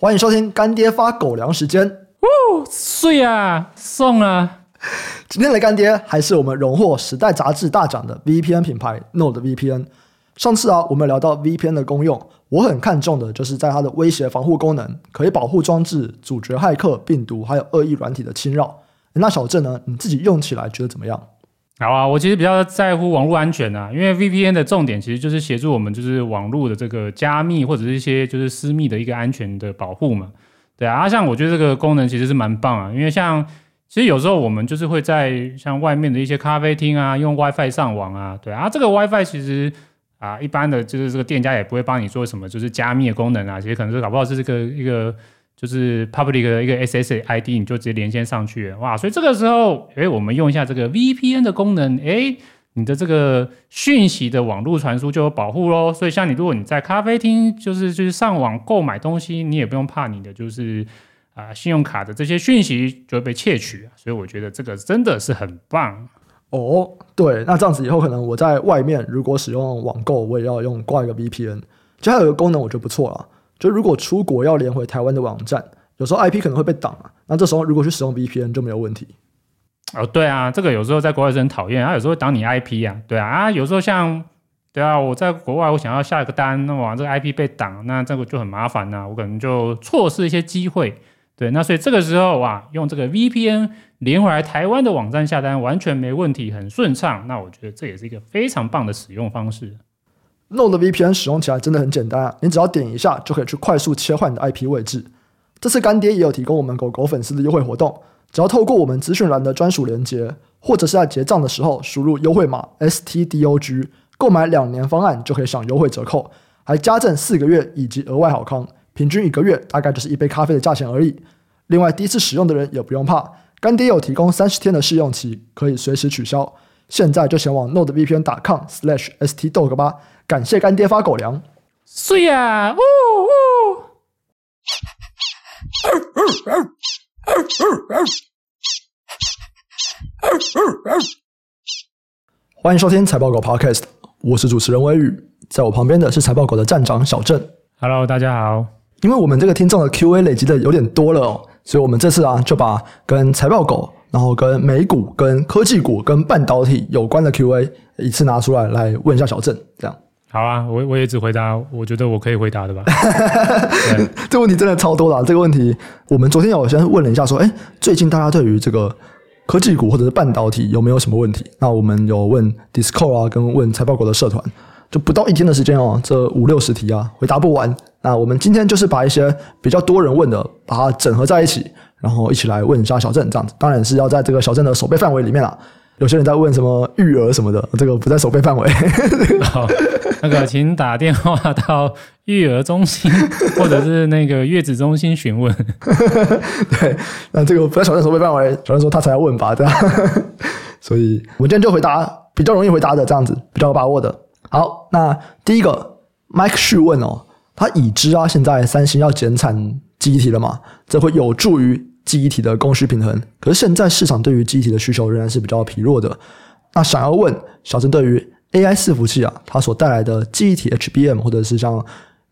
欢迎收听干爹发狗粮时间。哦，碎啊，送啊！今天的干爹还是我们荣获《时代》杂志大奖的 VPN 品牌 NordVPN。上次啊，我们聊到 VPN 的功用，我很看重的就是在它的威胁防护功能，可以保护装置阻绝骇客、病毒还有恶意软体的侵扰。那小郑呢？你自己用起来觉得怎么样？好啊，我其实比较在乎网络安全啊，因为 VPN 的重点其实就是协助我们就是网络的这个加密或者是一些就是私密的一个安全的保护嘛。对啊，像我觉得这个功能其实是蛮棒啊，因为像其实有时候我们就是会在像外面的一些咖啡厅啊，用 WiFi 上网啊，对啊，这个 WiFi 其实啊一般的就是这个店家也不会帮你做什么就是加密的功能啊，其实可能是搞不好是这个一个。就是 public 的一个 SSID，你就直接连线上去，哇！所以这个时候，诶，我们用一下这个 VPN 的功能，诶，你的这个讯息的网络传输就有保护喽。所以像你，如果你在咖啡厅，就是就是上网购买东西，你也不用怕你的就是啊、信用卡的这些讯息就会被窃取。所以我觉得这个真的是很棒哦。对，那这样子以后可能我在外面如果使用网购，我也要用挂一个 VPN。就还有一个功能，我觉得不错了。就如果出国要连回台湾的网站，有时候 IP 可能会被挡啊。那这时候如果去使用 VPN 就没有问题。哦，对啊，这个有时候在国外是很讨厌，它有时候会挡你 IP 啊。对啊，啊，有时候像，对啊，我在国外我想要下一个单，那么这个 IP 被挡，那这个就很麻烦呐、啊。我可能就错失一些机会。对，那所以这个时候啊，用这个 VPN 连回来台湾的网站下单完全没问题，很顺畅。那我觉得这也是一个非常棒的使用方式。NordVPN 使用起来真的很简单啊，你只要点一下就可以去快速切换你的 IP 位置。这次干爹也有提供我们狗狗粉丝的优惠活动，只要透过我们资讯栏的专属链接，或者是在结账的时候输入优惠码 STDOG，购买两年方案就可以享优惠折扣，还加赠四个月以及额外好康，平均一个月大概就是一杯咖啡的价钱而已。另外，第一次使用的人也不用怕，干爹有提供三十天的试用期，可以随时取消。现在就前往 nordvpn.com/stdog 吧。感谢干爹发狗粮，睡呀！呜呜！欢迎收听财报狗 Podcast，我是主持人威宇，在我旁边的是财报狗的站长小郑。Hello，大家好。因为我们这个听众的 QA 累积的有点多了哦，所以我们这次啊就把跟财报狗，然后跟美股、跟科技股、跟半导体有关的 QA 一次拿出来来问一下小郑，这样。好啊，我我也只回答我觉得我可以回答的吧。这问题真的超多了。这个问题我们昨天有先问了一下，说，哎，最近大家对于这个科技股或者是半导体有没有什么问题？那我们有问 Discord 啊，跟问财报狗的社团，就不到一天的时间哦，这五六十题啊，回答不完。那我们今天就是把一些比较多人问的，把它整合在一起，然后一起来问一下小郑这样子。当然是要在这个小镇的守备范围里面啦。有些人在问什么育儿什么的，这个不在守备范围。好，那个请打电话到育儿中心或者是那个月子中心询问。对，那这个不在小郑守备范围，小郑说他才要问吧，对吧？所以我们今天就回答比较容易回答的这样子，比较有把握的。好，那第一个 Mike 续问哦，他已知啊，现在三星要减产记忆体了嘛？这会有助于。记忆体的供需平衡，可是现在市场对于记忆体的需求仍然是比较疲弱的。那想要问小陈，对于 AI 伺服器啊，它所带来的记忆体 HBM 或者是像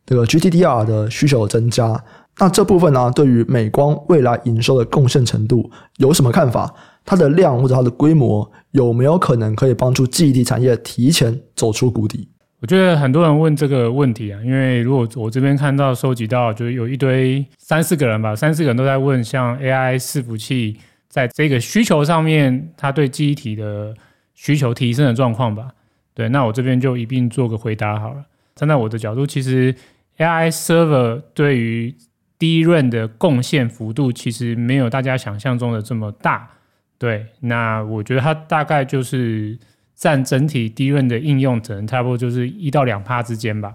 这个 GTDR 的需求增加，那这部分呢、对于美光未来营收的贡献程度有什么看法？它的量或者它的规模有没有可能可以帮助记忆体产业提前走出谷底？我觉得很多人问这个问题啊，因为如果我这边看到收集到，就是有一堆三四个人吧，三四个人都在问，像 AI 伺服器在这个需求上面，它对记忆体的需求提升的状况吧。对，那我这边就一并做个回答好了。站在我的角度，其实 AI server 对于低润的贡献幅度其实没有大家想象中的这么大。对，那我觉得它大概就是。占整体低润的应用，可能差不多就是一到两趴之间吧。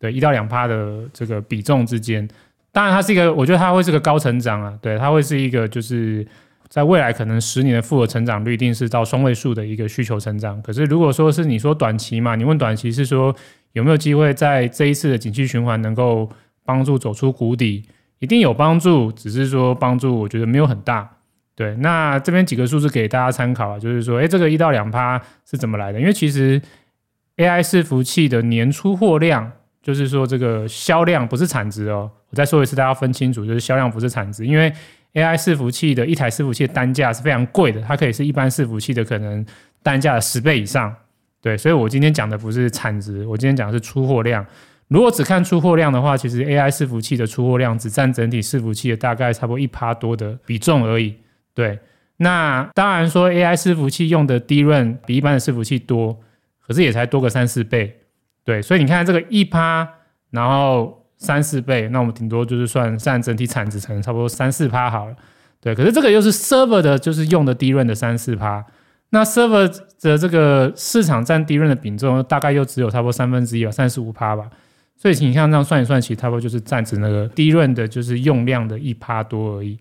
对，一到两趴的这个比重之间，当然它是一个，我觉得它会是个高成长啊。对，它会是一个，就是在未来可能十年的复合成长率，一定是到双位数的一个需求成长。可是如果说是你说短期嘛，你问短期是说有没有机会在这一次的景气循环能够帮助走出谷底，一定有帮助，只是说帮助我觉得没有很大。对，那这边几个数字给大家参考啊，就是说，哎，这个一到两趴是怎么来的？因为其实 AI 伺服器的年出货量，就是说这个销量不是产值哦。我再说一次，大家分清楚，就是销量不是产值，因为 AI 伺服器的一台伺服器的单价是非常贵的，它可以是一般伺服器的可能单价的十倍以上。对，所以我今天讲的不是产值，我今天讲的是出货量。如果只看出货量的话，其实 AI 伺服器的出货量只占整体伺服器的大概差不多一趴多的比重而已。对，那当然说 AI 伺服器用的 DRAM 比一般的伺服器多，可是也才多个三四倍。对，所以你看这个一趴，然后三四倍，那我们顶多就是算占整体产值成差不多三四趴好了。对，可是这个又是 server 的，就是用的 DRAM 的三四趴。那 server 的这个市场占 DRAM 的比重大概又只有差不多三分之一吧，三十五趴吧。所以你像这样算一算，其实差不多就是占指那个 DRAM 的，就是用量的一趴多而已。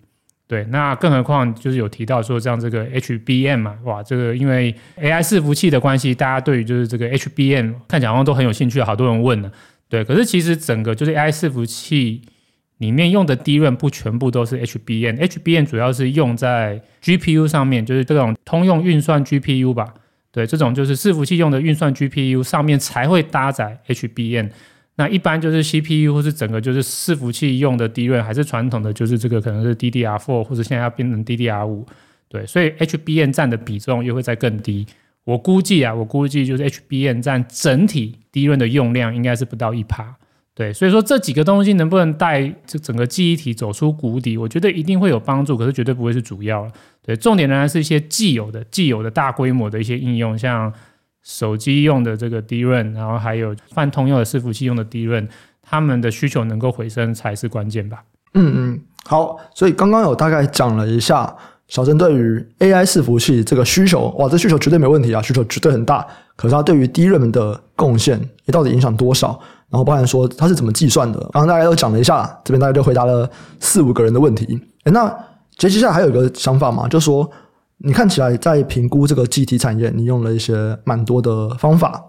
对，那更何况就是有提到说，像这个 HBM 嘛，哇，这个因为 AI 伺服器的关系，大家对于就是这个 HBM 看起来好像都很有兴趣，好多人问呢。对，可是其实整个就是 AI 伺服器里面用的 DRAM 不全部都是 HBM，HBM 主要是用在 GPU 上面，就是这种通用运算 GPU 吧。对，这种就是伺服器用的运算 GPU 上面才会搭载 HBM。那一般就是 CPU 或是整个就是伺服器用的 d r 还是传统的，就是这个可能是 DDR4 或者现在要变成 DDR5，对，所以 HBM 占的比重又会再更低。我估计啊，我估计就是 HBM 占整体 d r 的用量应该是不到一趴，对，所以说这几个东西能不能带这整个记忆体走出谷底，我觉得一定会有帮助，可是绝对不会是主要。对，重点仍然是一些既有的、既有的大规模的一些应用，像。手机用的这个 DRAM，然后还有泛通用的伺服器用的 DRAM，他们的需求能够回升才是关键吧？嗯嗯，好，所以刚刚有大概讲了一下小陈对于 AI 伺服器这个需求，哇，这需求绝对没问题啊，需求绝对很大。可是它对于 DRAM 的贡献，也到底影响多少？然后包含说它是怎么计算的？刚刚大家都讲了一下，这边大概就回答了四五个人的问题。诶，那接接下来还有一个想法嘛，就是说。你看起来在评估这个集体产业，你用了一些蛮多的方法。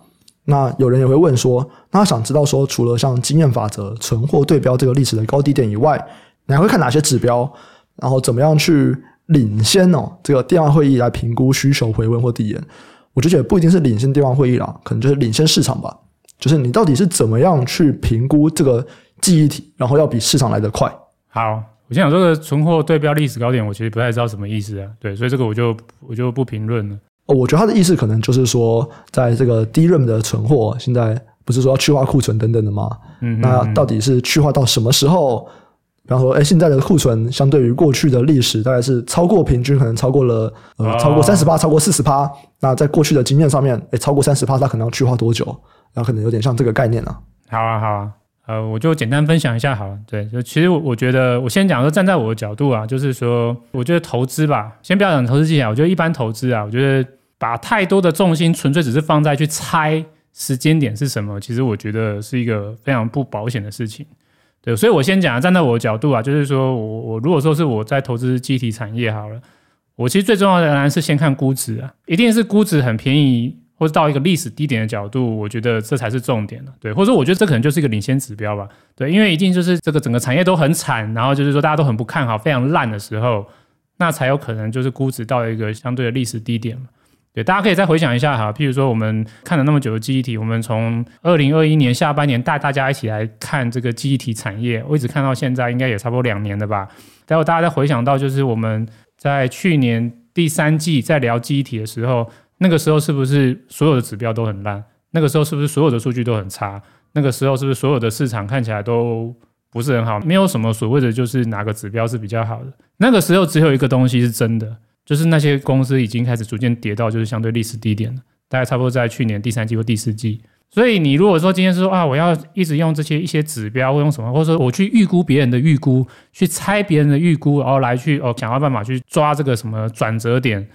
那有人也会问说，那想知道说，除了像经验法则、存货对标这个历史的高低点以外，你还会看哪些指标？然后怎么样去领先哦？这个电话会议来评估需求回温或递延？我就觉得不一定是领先电话会议啦，可能就是领先市场吧。就是你到底是怎么样去评估这个记忆体，然后要比市场来得快？好。我先讲这个存货对标历史高点，我其实不太知道什么意思啊。对，所以这个我就我就不评论了。哦，我觉得他的意思可能就是说，在这个 DRAM 的存货现在不是说要去化库存等等的吗？嗯，那到底是去化到什么时候？比方说，哎，现在的库存相对于过去的历史，大概是超过平均，可能超过了呃，超过三十八，超过四十八。那在过去的经验上面，哎，超过三十八，它可能要去化多久？然后可能有点像这个概念啊。好啊，好啊。呃，我就简单分享一下好了。对，就其实我我觉得，我先讲说站在我的角度啊，就是说，我觉得投资吧，先不要讲投资技巧，我觉得一般投资啊，我觉得把太多的重心纯粹只是放在去猜时间点是什么，其实我觉得是一个非常不保险的事情。对，所以我先讲站在我的角度啊，就是说我我如果说是我在投资记忆体产业好了，我其实最重要的仍然是先看估值啊，一定是估值很便宜。或者到一个历史低点的角度，我觉得这才是重点了，对，或者说我觉得这可能就是一个领先指标吧，对，因为一定就是这个整个产业都很惨，然后就是说大家都很不看好，非常烂的时候，那才有可能就是估值到一个相对的历史低点嘛，对，大家可以再回想一下哈，譬如说我们看了那么久的记忆体，我们从二零二一年下半年带大家一起来看这个记忆体产业，我一直看到现在应该也差不多两年了吧，待会大家再回想到就是我们在去年第三季在聊记忆体的时候。那个时候是不是所有的指标都很烂？那个时候是不是所有的数据都很差？那个时候是不是所有的市场看起来都不是很好？没有什么所谓的就是哪个指标是比较好的？那个时候只有一个东西是真的，就是那些公司已经开始逐渐跌到就是相对历史低点了，大概差不多在去年第三季或第四季。所以你如果说今天是说啊，我要一直用这些一些指标或用什么，或者说我去预估别人的预估，去猜别人的预估，然后来去哦想要办法去抓这个什么转折点。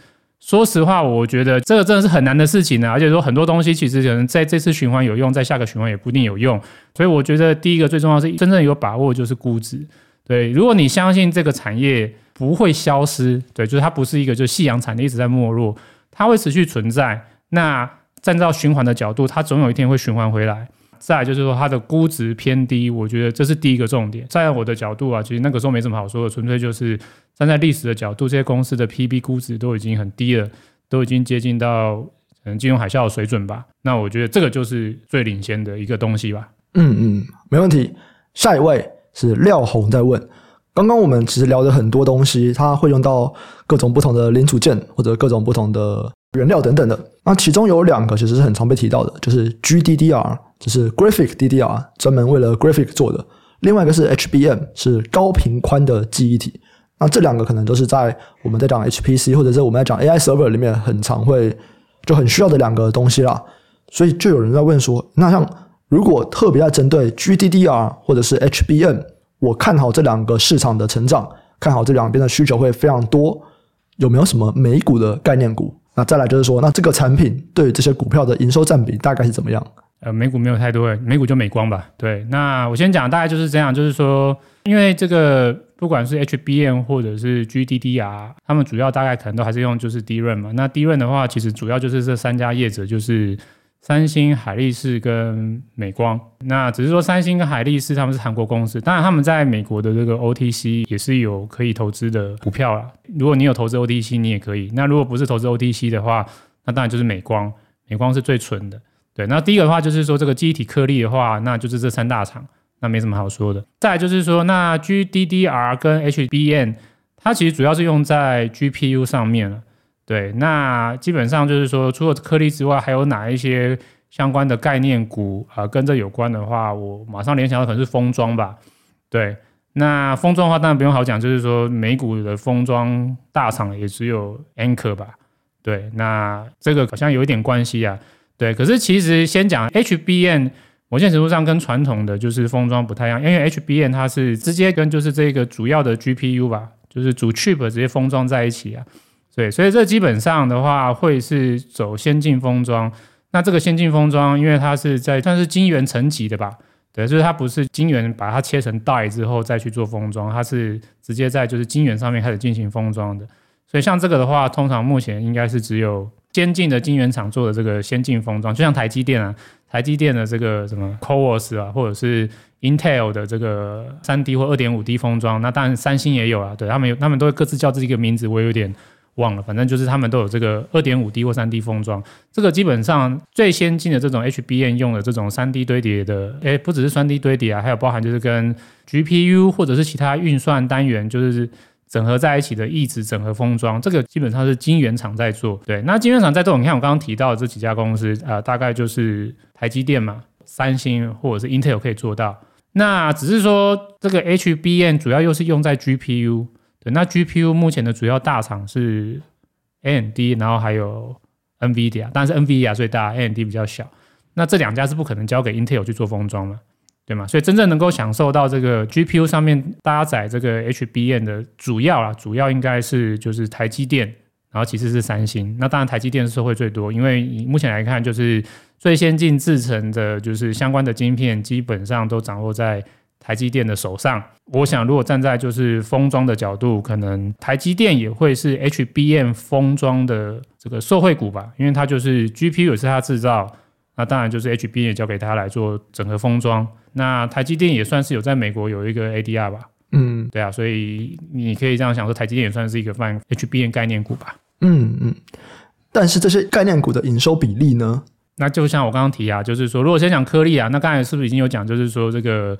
说实话，我觉得这个真的是很难的事情呢、而且说很多东西其实可能在这次循环有用，在下个循环也不一定有用。所以我觉得第一个最重要是真正有把握就是估值。对，如果你相信这个产业不会消失，对，就是它不是一个就是夕阳产业一直在没落，它会持续存在。那站在循环的角度，它总有一天会循环回来。再就是说它的估值偏低，我觉得这是第一个重点。在我的角度啊，其实那个时候没什么好说的，纯粹就是站在历史的角度，这些公司的 PB 估值都已经很低了，都已经接近到可能金融海啸的水准吧。那我觉得这个就是最领先的一个东西吧。嗯嗯，没问题。下一位是廖红在问，刚刚我们其实聊了很多东西，它会用到各种不同的零组件或者各种不同的原料等等的。那其中有两个其实是很常被提到的，就是 GDDR，就是 Graphic DDR，专门为了 Graphic 做的；另外一个是 HBM，是高频宽的记忆体。那这两个可能都是在我们在讲 HPC 或者是我们在讲 AI server 里面很常会就很需要的两个东西啦。所以就有人在问说，那像如果特别在针对 GDDR 或者是 HBM，我看好这两个市场的成长，看好这两边的需求会非常多，有没有什么美股的概念股？那再来就是说，那这个产品对这些股票的营收占比大概是怎么样？呃，美股没有太多，美股就美光吧。对，那我先讲，大概就是这样，就是说，因为这个不管是 HBM 或者是 GDDR，他们主要大概可能都还是用就是 DRAM 嘛。那 DRAM 的话，其实主要就是这三家业者，就是。三星、海力士跟美光，那只是说三星跟海力士他们是韩国公司，当然他们在美国的这个 OTC 也是有可以投资的股票啦。如果你有投资 OTC，你也可以。那如果不是投资 OTC 的话，那当然就是美光，美光是最纯的。对，那第一个的话就是说这个记忆体颗粒的话，那就是这三大厂，那没什么好说的。再就是说，那 GDDR 跟 HBM，它其实主要是用在 GPU 上面了。对，那基本上就是说，除了颗粒之外，还有哪一些相关的概念股啊、跟这有关的话，我马上联想到可能是封装吧。对，那封装的话，当然不用好讲，就是说美股的封装大厂也只有 Anchor 吧。对，那这个好像有一点关系啊。对，可是其实先讲 HBM，某些程度上跟传统的就是封装不太一样，因为 HBM 它是直接跟就是这个主要的 GPU 吧，就是主 chip 直接封装在一起啊。对，所以这基本上的话会是走先进封装。那这个先进封装，因为它是在算是晶圆层级的吧？对，就是它不是晶圆把它切成带之后再去做封装，它是直接在就是晶圆上面开始进行封装的。所以像这个的话，通常目前应该是只有先进的晶圆厂做的这个先进封装，就像台积电啊，台积电的这个什么 CoWoS 啊，或者是 Intel 的这个三 D 或二点五 D 封装，那当然三星也有啊，对他们有，他们都会各自叫自己一个名字，我有点。忘了，反正就是他们都有这个二点五 D 或三 D 封装，这个基本上最先进的这种 HBM 用的这种三 D 堆叠的，诶，不只是三 D 堆叠啊，还有包含就是跟 GPU 或者是其他运算单元就是整合在一起的异质整合封装，这个基本上是晶圆厂在做。对，那晶圆厂在做，你看我刚刚提到的这几家公司啊、大概就是台积电嘛、三星或者是 Intel 可以做到。那只是说这个 HBM 主要又是用在 GPU。对，那 GPU 目前的主要大厂是 AMD，然后还有 NVIDIA，但是 NVIDIA 最大，AMD 比较小。那这两家是不可能交给 Intel 去做封装嘛，对吗？所以真正能够享受到这个 GPU 上面搭载这个 HBM 的主要啊，主要应该是就是台积电，然后其次是三星。那当然台积电是会最多，因为目前来看，就是最先进制程的，就是相关的晶片，基本上都掌握在。台积电的手上，我想如果站在就是封装的角度，可能台积电也会是 HBM 封装的这个受惠股吧，因为它就是 GPU 也是它制造，那当然就是 HBM 也交给它来做整合封装。那台积电也算是有在美国有一个 ADR 吧，嗯，对啊，所以你可以这样想说，台积电也算是一个泛 HBM 概念股吧，嗯嗯。但是这些概念股的营收比例呢？那就像我刚刚提啊，就是说如果先讲颗粒啊，那刚才是不是已经有讲，就是说这个。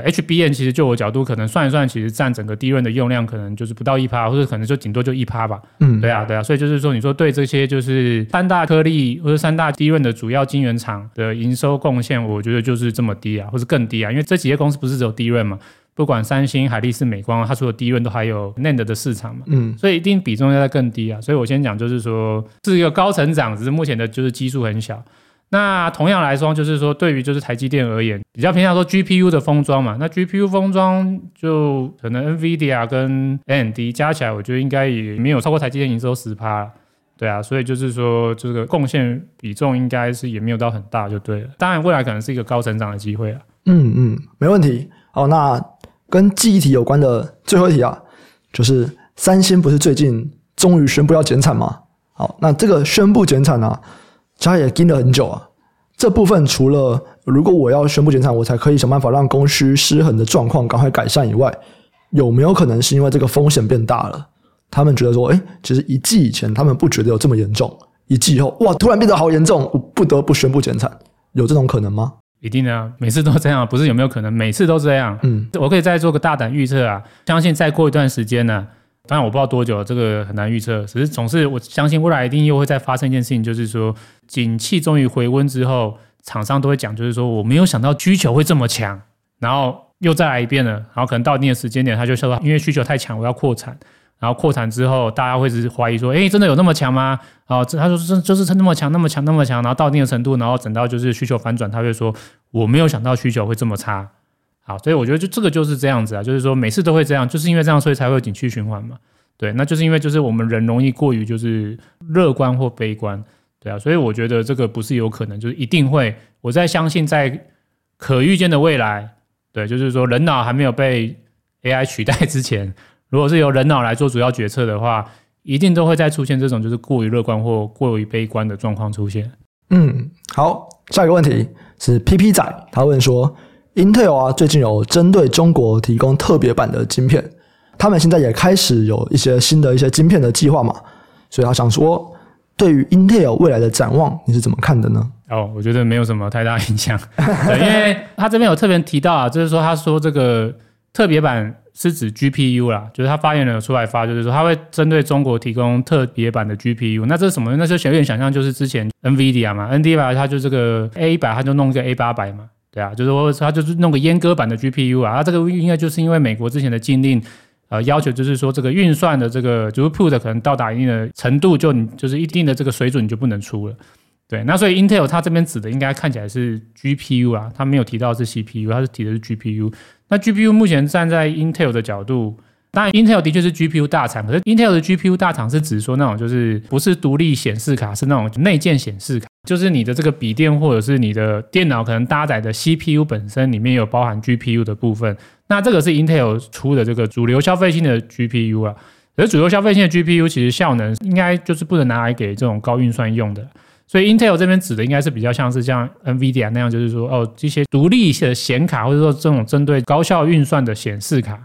呃，HBN 其实就我角度可能算一算，其实占整个 DRAM 的用量可能就是不到一趴，或者可能就顶多就一趴吧。嗯，对啊，对啊，所以就是说，你说对这些就是三大颗粒或者三大 DRAM 的主要晶圆厂的营收贡献，我觉得就是这么低啊，或者更低啊，因为这几家公司不是只有 DRAM 嘛，不管三星、海力士、美光，它除了 DRAM 都还有 NAND 的市场嘛。嗯，所以一定比重要在更低啊。所以我先讲就是说是一个高成长，只是目前的就是基数很小。那同样来说，就是说，对于就是台积电而言，比较偏向说 GPU 的封装嘛。那 GPU 封装就可能 NVIDIA 跟 AMD 加起来，我觉得应该也没有超过台积电营收十趴。对啊，所以就是说，这个贡献比重应该是也没有到很大，就对了。当然，未来可能是一个高成长的机会啊。嗯嗯，没问题。好，那跟记忆体有关的最后一题啊，就是三星不是最近终于宣布要减产吗？好，那这个宣布减产呢、啊？他也盯了很久啊，这部分除了如果我要宣布减产，我才可以想办法让供需失衡的状况赶快改善以外，有没有可能是因为这个风险变大了？他们觉得说，哎，其实一季以前他们不觉得有这么严重，一季以后，哇，突然变得好严重，我不得不宣布减产，有这种可能吗？一定的啊，每次都这样，不是有没有可能，每次都这样。嗯，我可以再做个大胆预测啊，相信再过一段时间呢，当然我不知道多久，这个很难预测。只是总是我相信未来一定又会再发生一件事情，就是说，景气终于回温之后，厂商都会讲，就是说我没有想到需求会这么强，然后又再来一遍了，然后可能到一定的时间点，他就说因为需求太强，我要扩产。然后扩产之后，大家会是怀疑说，诶，真的有那么强吗？然后他说真，就是那么强，那么强，那么强。然后到一定的程度，然后等到就是需求反转，他会说，我没有想到需求会这么差。好，所以我觉得就这个就是这样子啊，就是说每次都会这样，就是因为这样，所以才会有景气循环嘛。对，那就是因为就是我们人容易过于就是乐观或悲观，对啊，所以我觉得这个不是有可能，就是一定会。我在相信在可预见的未来，对，就是说人脑还没有被 AI 取代之前。如果是由人脑来做主要决策的话，一定都会再出现这种就是过于乐观或过于悲观的状况出现。嗯，好，下一个问题是 PP 仔，他问说，Intel 啊最近有针对中国提供特别版的晶片，他们现在也开始有一些新的一些晶片的计划嘛，所以他想说，对于 Intel 未来的展望，你是怎么看的呢？哦，我觉得没有什么太大影响，因为他这边有特别提到啊，就是说他说这个特别版。是指 GPU 啦，就是他发言人有出来发，就是说他会针对中国提供特别版的 GPU。那这是什么？那就有点想象，就是之前 NVIDIA 嘛，NVIDIA 它就这个 A 一百，它就弄一个 A 八百嘛，对啊，就是说它就是弄个阉割版的 GPU 啊。它这个应该就是因为美国之前的禁令，呃，要求就是说这个运算的这个就是 put 可能到达一定的程度，就你就是一定的这个水准你就不能出了。对，那所以 Intel 它这边指的应该看起来是 GPU 啊，它没有提到是 CPU，它是提的是 GPU。那 GPU 目前站在 Intel 的角度，当然 Intel 的确是 GPU 大厂，可是 Intel 的 GPU 大厂是指说那种就是不是独立显示卡，是那种内建显示卡，就是你的这个笔电或者是你的电脑可能搭载的 CPU 本身里面有包含 GPU 的部分。那这个是 Intel 出的这个主流消费性的 GPU 啊，可是主流消费性的 GPU 其实效能应该就是不能拿来给这种高运算用的。所以 Intel 这边指的应该是比较像是像 NVIDIA 那样，就是说哦，这些独立的显卡，或者说这种针对高效运算的显示卡。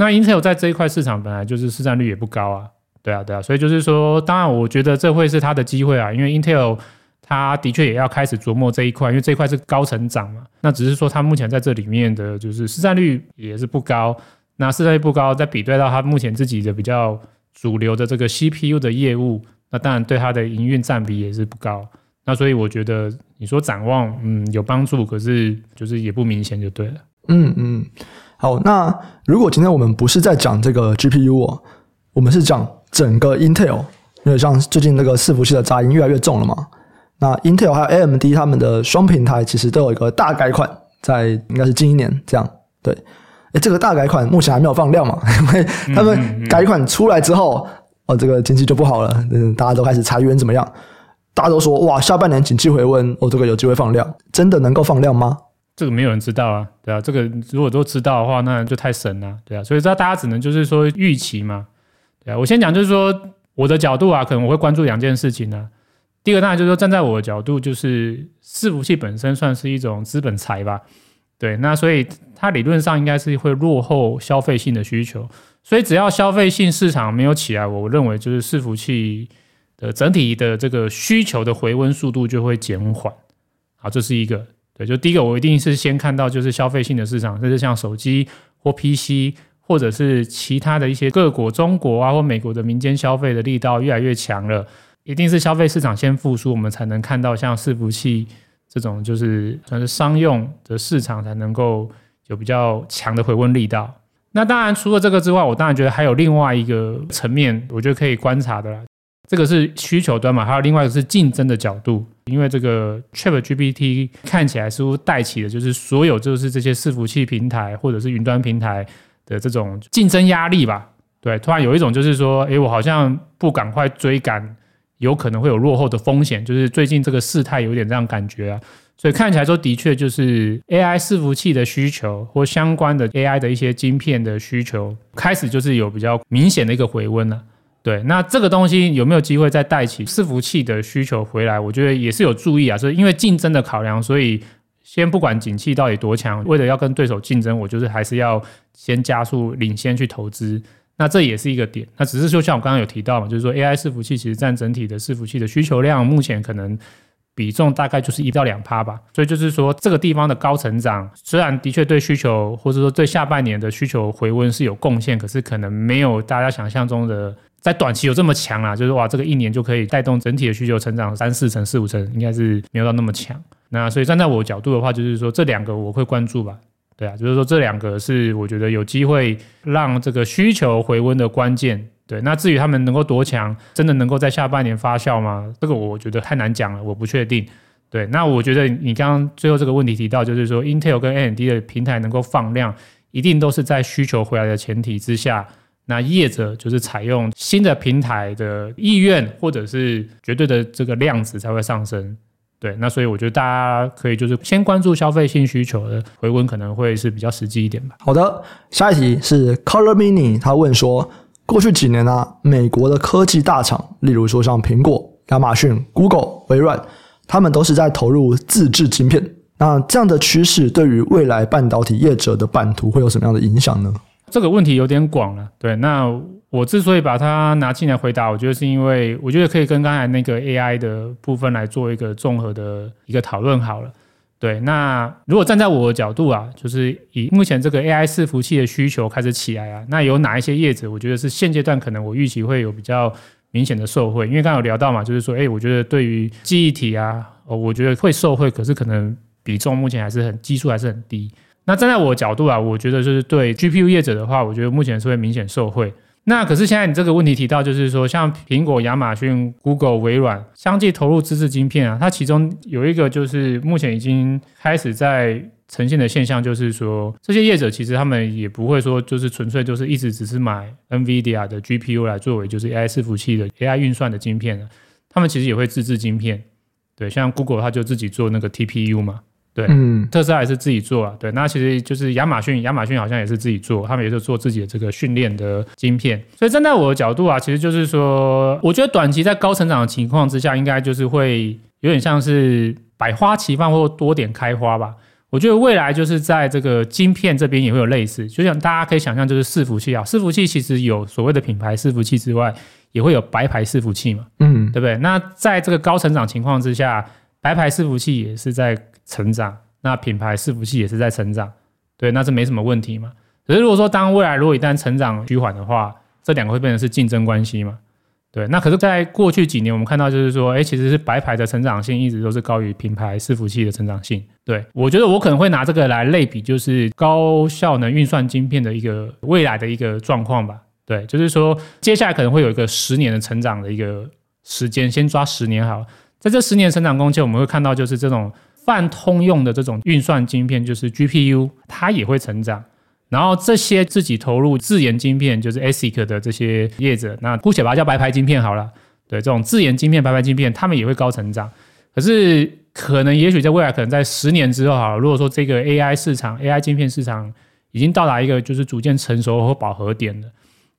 那 Intel 在这一块市场本来就是市占率也不高啊，对啊，对啊。所以就是说，当然我觉得这会是它的机会啊，因为 Intel 它的确也要开始琢磨这一块，因为这一块是高成长嘛。那只是说它目前在这里面的就是市占率也是不高，那市占率不高，再比对到它目前自己的比较主流的这个 CPU 的业务。那当然对它的营运占比也是不高，那所以我觉得你说展望，嗯，有帮助，可是就是也不明显就对了。嗯嗯，好，那如果今天我们不是在讲这个 GPU 哦，我们是讲整个 Intel，因为像最近那个伺服器的杂音越来越重了嘛，那 Intel 还有 AMD 他们的双平台其实都有一个大改款，在应该是近一年这样，对，哎，这个大改款目前还没有放量嘛，因为他们改款出来之后。哦，这个经济就不好了，嗯，大家都开始裁员怎么样？大家都说哇，下半年景气回温，哦，这个有机会放量，真的能够放量吗？这个没有人知道啊，对啊，这个如果都知道的话，那就太神了，对啊，所以这大家只能就是说预期嘛，对啊，我先讲就是说我的角度啊，可能我会关注两件事情呢、第一个当然就是说站在我的角度，就是伺服器本身算是一种资本财吧，对，那所以它理论上应该是会落后消费性的需求。所以只要消费性市场没有起来，我认为就是伺服器的整体的这个需求的回温速度就会减缓。好，这是一个就第一个我一定是先看到就是消费性的市场，就是像手机或 PC 或者是其他的一些各国中国啊或美国的民间消费的力道越来越强了，一定是消费市场先复苏，我们才能看到像伺服器这种就是算是商用的市场才能够有比较强的回温力道。那当然，除了这个之外，我当然觉得还有另外一个层面，我觉得可以观察的啦。这个是需求端嘛，还有另外一个是竞争的角度。因为这个 ChatGPT 看起来似乎带起的就是所有就是这些伺服器平台或者是云端平台的这种竞争压力吧。对，突然有一种就是说，诶，我好像不赶快追赶，有可能会有落后的风险。就是最近这个事态有点这样感觉啊。所以看起来说，的确就是 AI 伺服器的需求或相关的 AI 的一些晶片的需求，开始就是有比较明显的一个回温了。对，那这个东西有没有机会再带起伺服器的需求回来？我觉得也是有注意啊。所以因为竞争的考量，所以先不管景气到底多强，为了要跟对手竞争，我就是还是要先加速领先去投资。那这也是一个点。那只是说像我刚刚有提到嘛，就是说 AI 伺服器其实占整体的伺服器的需求量，目前可能比重大概就是一到两趴吧。所以就是说这个地方的高成长，虽然的确对需求或者说对下半年的需求回温是有贡献，可是可能没有大家想象中的。在短期有这么强啊，就是哇，这个一年就可以带动整体的需求成长三四成、四五成，应该是没有到那么强。那所以站在我角度的话，就是说这两个我会关注吧。对啊，就是说这两个是我觉得有机会让这个需求回温的关键。对，那至于他们能够多强，真的能够在下半年发酵吗？这个我觉得太难讲了，我不确定。对，那我觉得你刚刚最后这个问题提到，就是说 Intel 跟 AMD 的平台能够放量，一定都是在需求回来的前提之下。那业者就是采用新的平台的意愿，或者是绝对的这个量子才会上升。对，那所以我觉得大家可以就是先关注消费性需求的回温，可能会是比较实际一点吧。好的，下一题是 Color Mini，他问说，过去几年呢、啊，美国的科技大厂，例如说像苹果、亚马逊、Google、微软，他们都是在投入自制晶片。那这样的趋势对于未来半导体业者的版图会有什么样的影响呢？这个问题有点广了，对。那我之所以把它拿进来回答，我觉得是因为我觉得可以跟刚才那个 AI 的部分来做一个综合的一个讨论好了。对，那如果站在我的角度啊，就是以目前这个 AI 伺服器的需求开始起来啊，那有哪一些业者，我觉得是现阶段可能我预期会有比较明显的受惠，因为刚刚有聊到嘛，就是说，哎，我觉得对于记忆体啊，哦，我觉得会受惠，可是可能比重目前还是很基数还是很低。那站在我的角度啊，我觉得就是对 GPU 业者的话，我觉得目前是会明显受惠。那可是现在你这个问题提到，就是说像苹果、亚马逊、Google、微软相继投入自制晶片啊，它其中有一个就是目前已经开始在呈现的现象，就是说这些业者其实他们也不会说就是纯粹就是一直只是买 NVIDIA 的 GPU 来作为就是 AI 伺服器的 AI 运算的晶片了，他们其实也会自制晶片。对，像 Google 它就自己做那个 TPU 嘛。对，嗯，特斯拉也是自己做啊。对，那其实就是亚马逊，亚马逊好像也是自己做，他们也是做自己的这个训练的晶片。所以站在我的角度啊，其实就是说，我觉得短期在高成长的情况之下，应该就是会有点像是百花齐放或多点开花吧。我觉得未来就是在这个晶片这边也会有类似，就像大家可以想象，就是伺服器啊，伺服器其实有所谓的品牌伺服器之外，也会有白牌伺服器嘛，嗯，对不对？那在这个高成长情况之下，白牌伺服器也是在。成长，那品牌伺服器也是在成长，对，那这没什么问题嘛。可是如果说当未来如果一旦成长趋缓的话，这两个会变成是竞争关系嘛？对，那可是，在过去几年我们看到就是说，哎，其实是白牌的成长性一直都是高于品牌伺服器的成长性。对，我觉得我可能会拿这个来类比，就是高效能运算晶片的一个未来的一个状况吧。对，就是说接下来可能会有一个十年的成长的一个时间，先抓十年好，在这十年成长空间，我们会看到就是这种。泛通用的这种运算晶片，就是 GPU，它也会成长。然后这些自己投入自研晶片，就是 ASIC 的这些业者，那姑且把它叫白牌晶片好了。对，这种自研晶片、白牌晶片，他们也会高成长。可是可能，也许在未来，可能在十年之后，好了，如果说这个 AI 市场、AI 晶片市场已经到达一个就是逐渐成熟和饱和点了，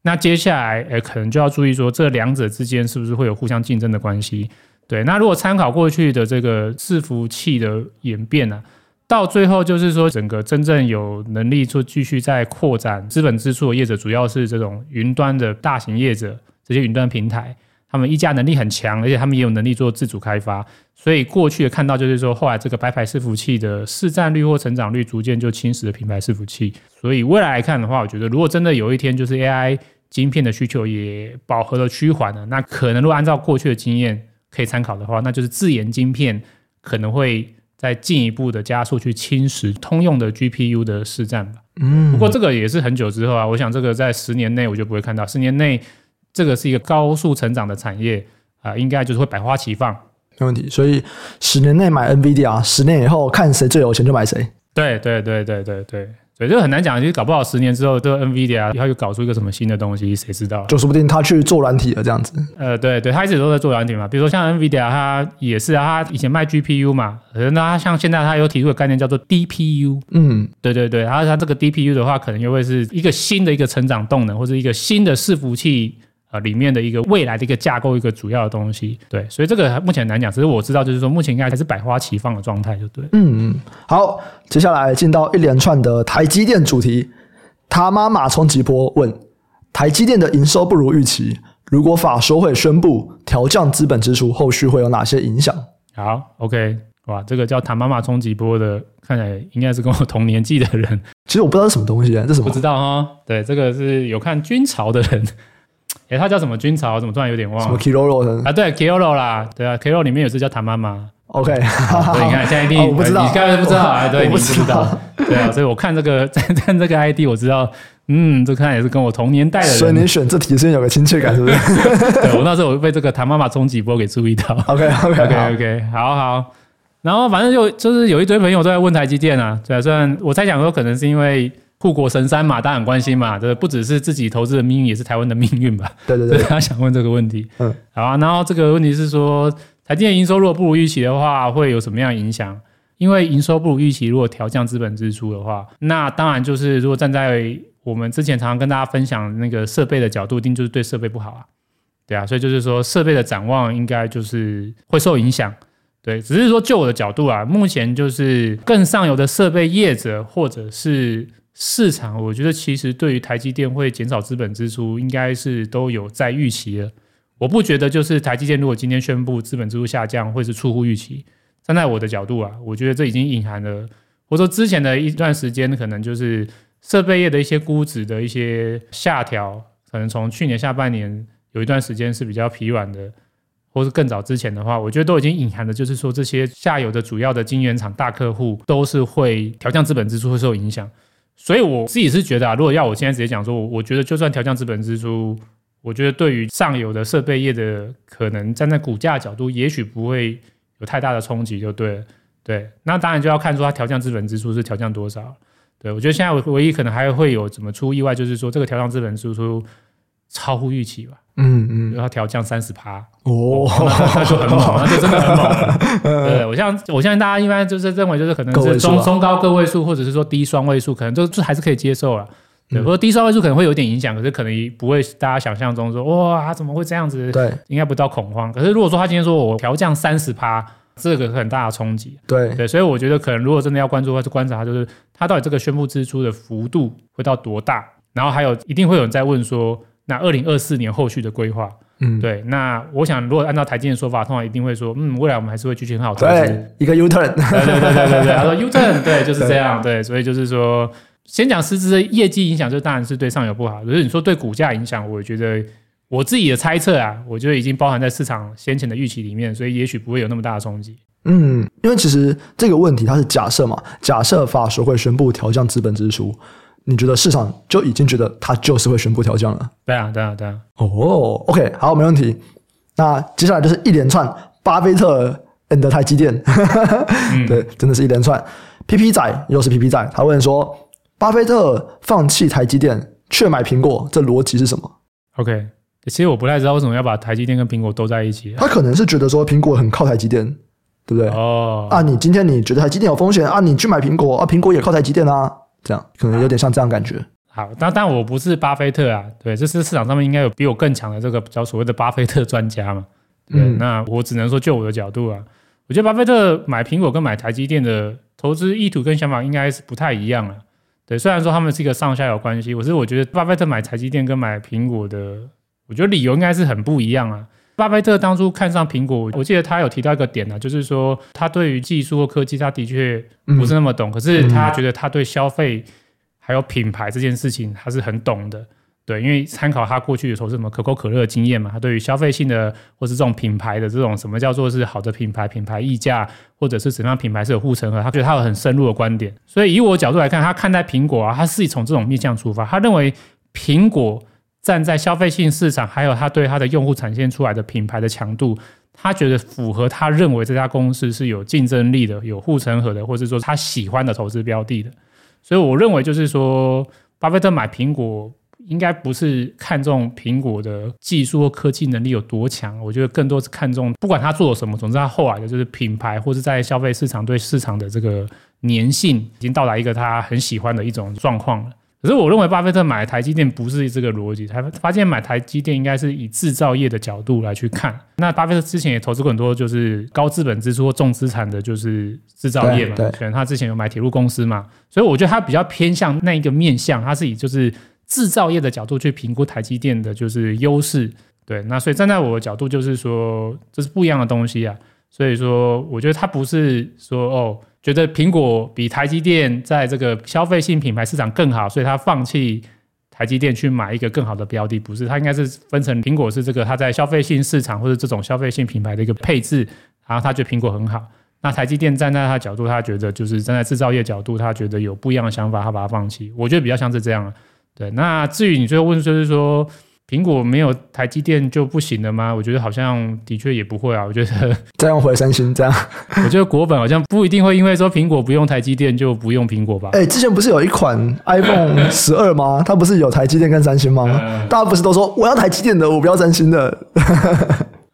那接下来，诶，可能就要注意说，这两者之间是不是会有互相竞争的关系。对，那如果参考过去的这个伺服器的演变呢、啊，到最后就是说，整个真正有能力做继续在扩展资本支出的业者，主要是这种云端的大型业者，这些云端平台，他们议价能力很强，而且他们也有能力做自主开发。所以过去的看到就是说，后来这个白牌伺服器的市占率或成长率逐渐就侵蚀了品牌伺服器。所以未来来看的话，我觉得如果真的有一天就是 AI 晶片的需求也饱和了趋缓了，那可能如果按照过去的经验。可以参考的话，那就是自研晶片可能会再进一步的加速去侵蚀通用的 GPU 的市占吧。嗯，不过这个也是很久之后啊，我想这个在十年内我就不会看到。十年内这个是一个高速成长的产业啊，应该就是会百花齐放，没问题。所以十年内买 NVIDIA，十年以后看谁最有钱就买谁。对对对对对对。对，这很难讲，就是搞不好十年之后，这个 NVIDIA 它又搞出一个什么新的东西，谁知道？就说不定他去做软体了，这样子。呃，对对，他一直都在做软体嘛。比如说像 NVIDIA，它也是啊，它以前卖 GPU 嘛，那它像现在它有提出个概念叫做 DPU。嗯，对对对，然后它这个 DPU 的话，可能又会是一个新的一个成长动能，或者一个新的伺服器。呃，里面的一个未来的一个架构，一个主要的东西，对，所以这个目前难讲。只是我知道，就是说目前应该还是百花齐放的状态，就对。嗯嗯，好，接下来进到一连串的台积电主题。他妈马冲击波问台积电的营收不如预期，如果法说会宣布调降资本支出，后续会有哪些影响？好，OK，哇，这个叫唐妈妈冲击波的，看起来应该是跟我同年纪的人。其实我不知道是什么东西啊，这是什么？不知道哈。对，这个是有看军潮的人。哎，他叫什么军曹？怎么突然有点忘了？什么 Kiroro 啊？对，Kiroro 啦，对啊，Kiroro 里面有只叫唐妈妈。OK，你看 现在一定、哦、我不知道，你刚才 不知道，啊，对，你不知道，对啊，所以我看这个 在在这个 ID，我知道，嗯，这看也是跟我同年代的人。所以你选这题是有个亲切感，是不是？对，我那时候我被这个唐妈妈冲击波给注意到。OK OK OK OK，好好。然后反正就就是有一堆朋友都在问台积电啊，对啊，虽然我猜想说可能是因为护国神山嘛，大家很关心嘛，这不只是自己投资的命运，也是台湾的命运吧？对 对对，他 想问这个问题。嗯，好啊。然后这个问题是说。台积电营收如果不如预期的话，会有什么样的影响？因为营收不如预期，如果调降资本支出的话，那当然就是如果站在我们之前常常跟大家分享那个设备的角度，一定就是对设备不好啊。对啊，所以就是说设备的展望应该就是会受影响。对，只是说就我的角度啊，目前就是更上游的设备业者或者是市场，我觉得其实对于台积电会减少资本支出，应该是都有在预期了。我不觉得就是台积电如果今天宣布资本支出下降，会是出乎预期。站在我的角度啊，我觉得这已经隐含了，或者说之前的一段时间可能就是设备业的一些估值的一些下调，可能从去年下半年有一段时间是比较疲软的，或是更早之前的话，我觉得都已经隐含了，就是说这些下游的主要的晶圆厂大客户都是会调降资本支出会受影响。所以我自己是觉得啊，如果要我现在直接讲说，我觉得就算调降资本支出。我觉得对于上游的设备业的可能站在股价角度，也许不会有太大的冲击，就对了。对，那当然就要看出它调降资本支出是调降多少。对，我觉得现在唯一可能还会有怎么出意外，就是说这个调降资本支出超乎预期吧。嗯嗯，然后调降三十趴哦，那，那就很猛，那就真的很猛。对，我像我相信大家一般就是认为就是可能是中中高个位数，或者是说低双位数，可能就就还是可以接受了。对，或者低双位数可能会有点影响，可是可能不会大家想象中说哇，怎么会这样子？对，应该不到恐慌。可是如果说他今天说我调降三十趴，这个很大的冲击。对对，所以我觉得可能如果真的要关注的话，就观察就是他到底这个宣布支出的幅度会到多大，然后还有一定会有人在问说，那二零二四年后续的规划，嗯，对，那我想如果按照台积电的说法，通常一定会说，嗯，未来我们还是会继续很好投资，对，一个 U turn，对对对对对对，他说 U turn，对，就是这样，对，所以就是说。先讲实质的业绩影响，就当然是对上游不好。可是你说对股价影响，我觉得我自己的猜测啊，我觉得已经包含在市场先前的预期里面，所以也许不会有那么大的冲击。嗯，因为其实这个问题它是假设嘛，假设法说会宣布调降资本支出，你觉得市场就已经觉得它就是会宣布调降了？对啊，对啊，对啊。哦，OK，好，没问题。那接下来就是一连串巴菲特 and 台积电，嗯、对，真的是一连串。PP 仔又是 PP 仔，他问说。巴菲特放弃台积电，却买苹果，这逻辑是什么？OK，其实我不太知道为什么要把台积电跟苹果都在一起。他可能是觉得说苹果很靠台积电，对不对？哦，啊，你今天你觉得台积电有风险啊，你去买苹果啊，苹果也靠台积电啊，这样可能有点像这样感觉。好，但但我不是巴菲特啊，对，这是市场上面应该有比我更强的这个叫所谓的巴菲特专家嘛。对，嗯，那我只能说就我的角度啊，我觉得巴菲特买苹果跟买台积电的投资意图跟想法应该是不太一样了。对，虽然说他们是一个上下游关系，我是我觉得巴菲特买台积电跟买苹果的，我觉得理由应该是很不一样啊。巴菲特当初看上苹果，我记得他有提到一个点呢、啊，就是说他对于技术或科技他的确不是那么懂，嗯、可是他觉得他对消费还有品牌这件事情他是很懂的。对，因为参考他过去的投资什么可口可乐的经验嘛，他对于消费性的或是这种品牌的这种什么叫做是好的品牌、品牌溢价，或者是怎么样品牌是有护城河，他觉得他有很深入的观点。所以以我角度来看，他看待苹果啊，他是从这种面向出发，他认为苹果站在消费性市场，还有他对他的用户展现出来的品牌的强度，他觉得符合他认为这家公司是有竞争力的、有护城河的，或者说他喜欢的投资标的的。所以我认为就是说，巴菲特买苹果。应该不是看重苹果的技术或科技能力有多强，我觉得更多是看重不管他做了什么，总之他后来的就是品牌或是在消费市场对市场的这个粘性已经到达一个他很喜欢的一种状况了。可是我认为巴菲特买台积电不是这个逻辑，他发现买台积电应该是以制造业的角度来去看。那巴菲特之前也投资过很多就是高资本支出或重资产的，就是制造业嘛，对，他之前有买铁路公司嘛，所以我觉得他比较偏向那一个面向，他是以就是。制造业的角度去评估台积电的就是优势。对，那所以站在我的角度就是说，这是不一样的东西啊。所以说，我觉得他不是说哦，觉得苹果比台积电在这个消费性品牌市场更好，所以他放弃台积电去买一个更好的标的，不是，他应该是分成苹果是这个它在消费性市场或者这种消费性品牌的一个配置，然后他觉得苹果很好。那台积电站在他角度，他觉得就是站在制造业角度，他觉得有不一样的想法，他把它放弃。我觉得比较像是这样。对，那至于你最后问，就是说。苹果没有台积电就不行了吗？我觉得好像的确也不会啊。我觉得 再用回三星这样，我觉得果粉好像不一定会因为说苹果不用台积电就不用苹果吧。哎、欸，之前不是有一款 iPhone 十二吗？它不是有台积电跟三星吗？嗯、大家不是都说我要台积电的，我不要三星的。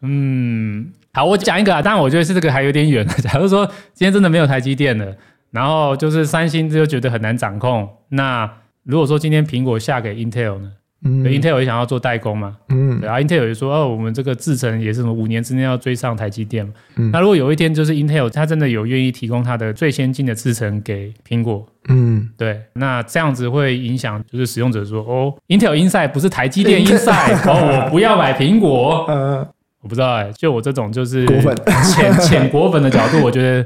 嗯，好，我讲一个啊，当然我觉得是这个还有点远。假如说今天真的没有台积电了，然后就是三星就觉得很难掌控，那如果说今天苹果下给 Intel 呢？嗯，Intel 也想要做代工嘛，嗯，然后 Intel 也说，哦，我们这个制程也是什么五年之内要追上台积电嘛。嗯，那如果有一天就是 Intel 它真的有愿意提供它的最先进的制程给苹果，嗯，对，那这样子会影响就是使用者说，哦，Intel Inside 不是台积电 Inside，哦，我不要买苹果，嗯，我不知道哎、欸，就我这种就是浅浅果粉的角度，我觉得。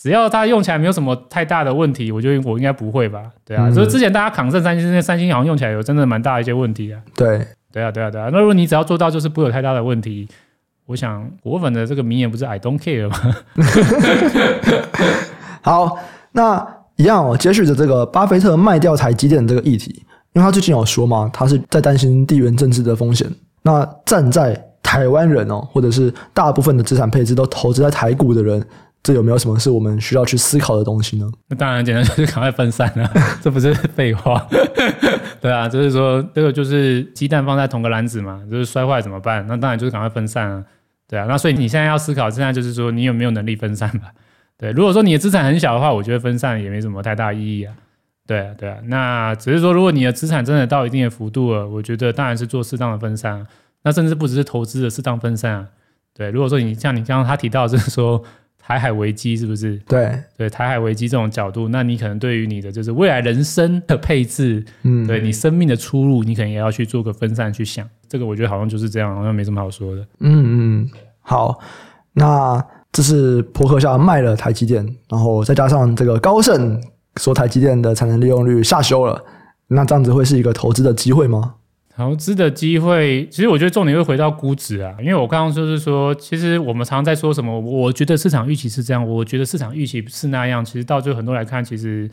只要它用起来没有什么太大的问题，我觉得我应该不会吧？对啊，所以、嗯、之前大家扛胜三星，那三星好像用起来有真的蛮大的一些问题啊。对，对啊，对啊，对啊。那如果你只要做到就是不会有太大的问题，我想果粉的这个名言不是 “I don't care” 吗？好，那一样哦。接续着这个巴菲特卖掉台积电这个议题，因为他最近有说嘛，他是在担心地缘政治的风险。那站在台湾人哦，或者是大部分的资产配置都投资在台股的人。这有没有什么是我们需要去思考的东西呢？那当然，简单就是赶快分散了，这不是废话。对啊，就是说这个就是鸡蛋放在同个篮子嘛，就是摔坏怎么办？那当然就是赶快分散啊。对啊，那所以你现在要思考，现在就是说你有没有能力分散吧？对，如果说你的资产很小的话，我觉得分散也没什么太大意义啊。对啊，对啊，那只是说如果你的资产真的到一定的幅度了，我觉得当然是做适当的分散。那甚至不只是投资的适当分散啊。对，如果说你像你刚刚他提到就是说。台海危机是不是？对对，台海危机这种角度，那你可能对于你的就是未来人生的配置，嗯，对你生命的出路，你可能也要去做个分散去想。这个我觉得好像就是这样，好像没什么好说的。嗯嗯，好，那这是博克夏卖了台积电，然后再加上这个高盛说台积电的产能利用率下修了，那这样子会是一个投资的机会吗？投资的机会，其实我觉得重点会回到估值啊，因为我刚刚就是说，其实我们常常在说什么，我觉得市场预期是这样，我觉得市场预期是那样，其实到最后很多来看，其实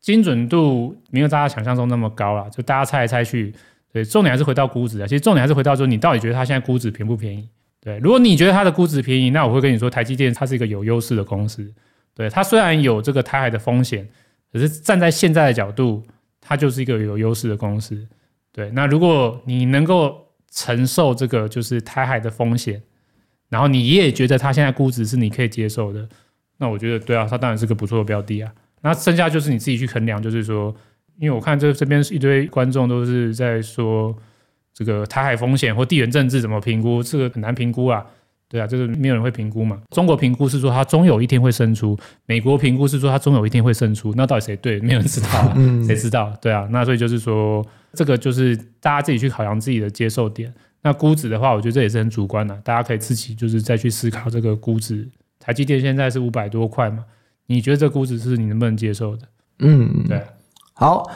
精准度没有大家想象中那么高了，就大家猜来猜去，对，重点还是回到估值啊。其实重点还是回到说，你到底觉得它现在估值便不便宜？对，如果你觉得它的估值便宜，那我会跟你说，台积电它是一个有优势的公司，对，它虽然有这个台海的风险，可是站在现在的角度，它就是一个有优势的公司。对，那如果你能够承受这个就是台海的风险，然后你也觉得它现在估值是你可以接受的，那我觉得对啊，它当然是个不错的标的啊。那剩下就是你自己去衡量，就是说，因为我看这这边一堆观众都是在说这个台海风险或地缘政治怎么评估，这个很难评估啊。对啊，就是没有人会评估嘛。中国评估是说它终有一天会生出，美国评估是说它终有一天会生出。那到底谁对？没有人知道啊，谁知道？对啊，那所以就是说，这个就是大家自己去考量自己的接受点。那估值的话，我觉得这也是很主观的，大家可以自己就是再去思考这个估值。台积电现在是五百多块嘛？你觉得这估值是你能不能接受的？嗯，对。好，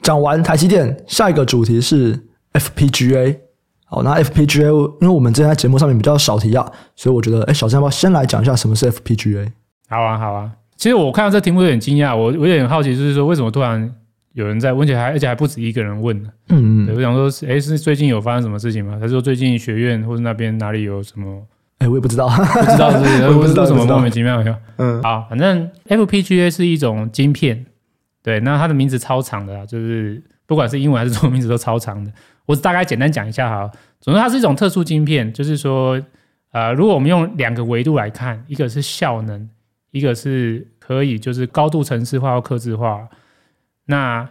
讲完台积电，下一个主题是 FPGA。好，那 FPGA，因为我们之前在节目上面比较少提啊，所以我觉得，哎，小张要不要先来讲一下什么是 FPGA？好啊，好啊。其实我看到这题目有点惊讶，我我有点好奇，就是说为什么突然有人在问，而且还而且还不止一个人问呢？嗯嗯。我想说，哎，是最近有发生什么事情吗？还是说最近学院或者那边哪里有什么？哎，我也不知道，不知道是不是？我不知道什么莫名其妙的。嗯，好，反正 FPGA 是一种晶片，对，那它的名字超长的，就是不管是英文还是中文名字都超长的。我大概简单讲一下哈，总之它是一种特殊晶片，就是说，呃，如果我们用两个维度来看，一个是效能，一个是可以就是高度程式化或刻制化。那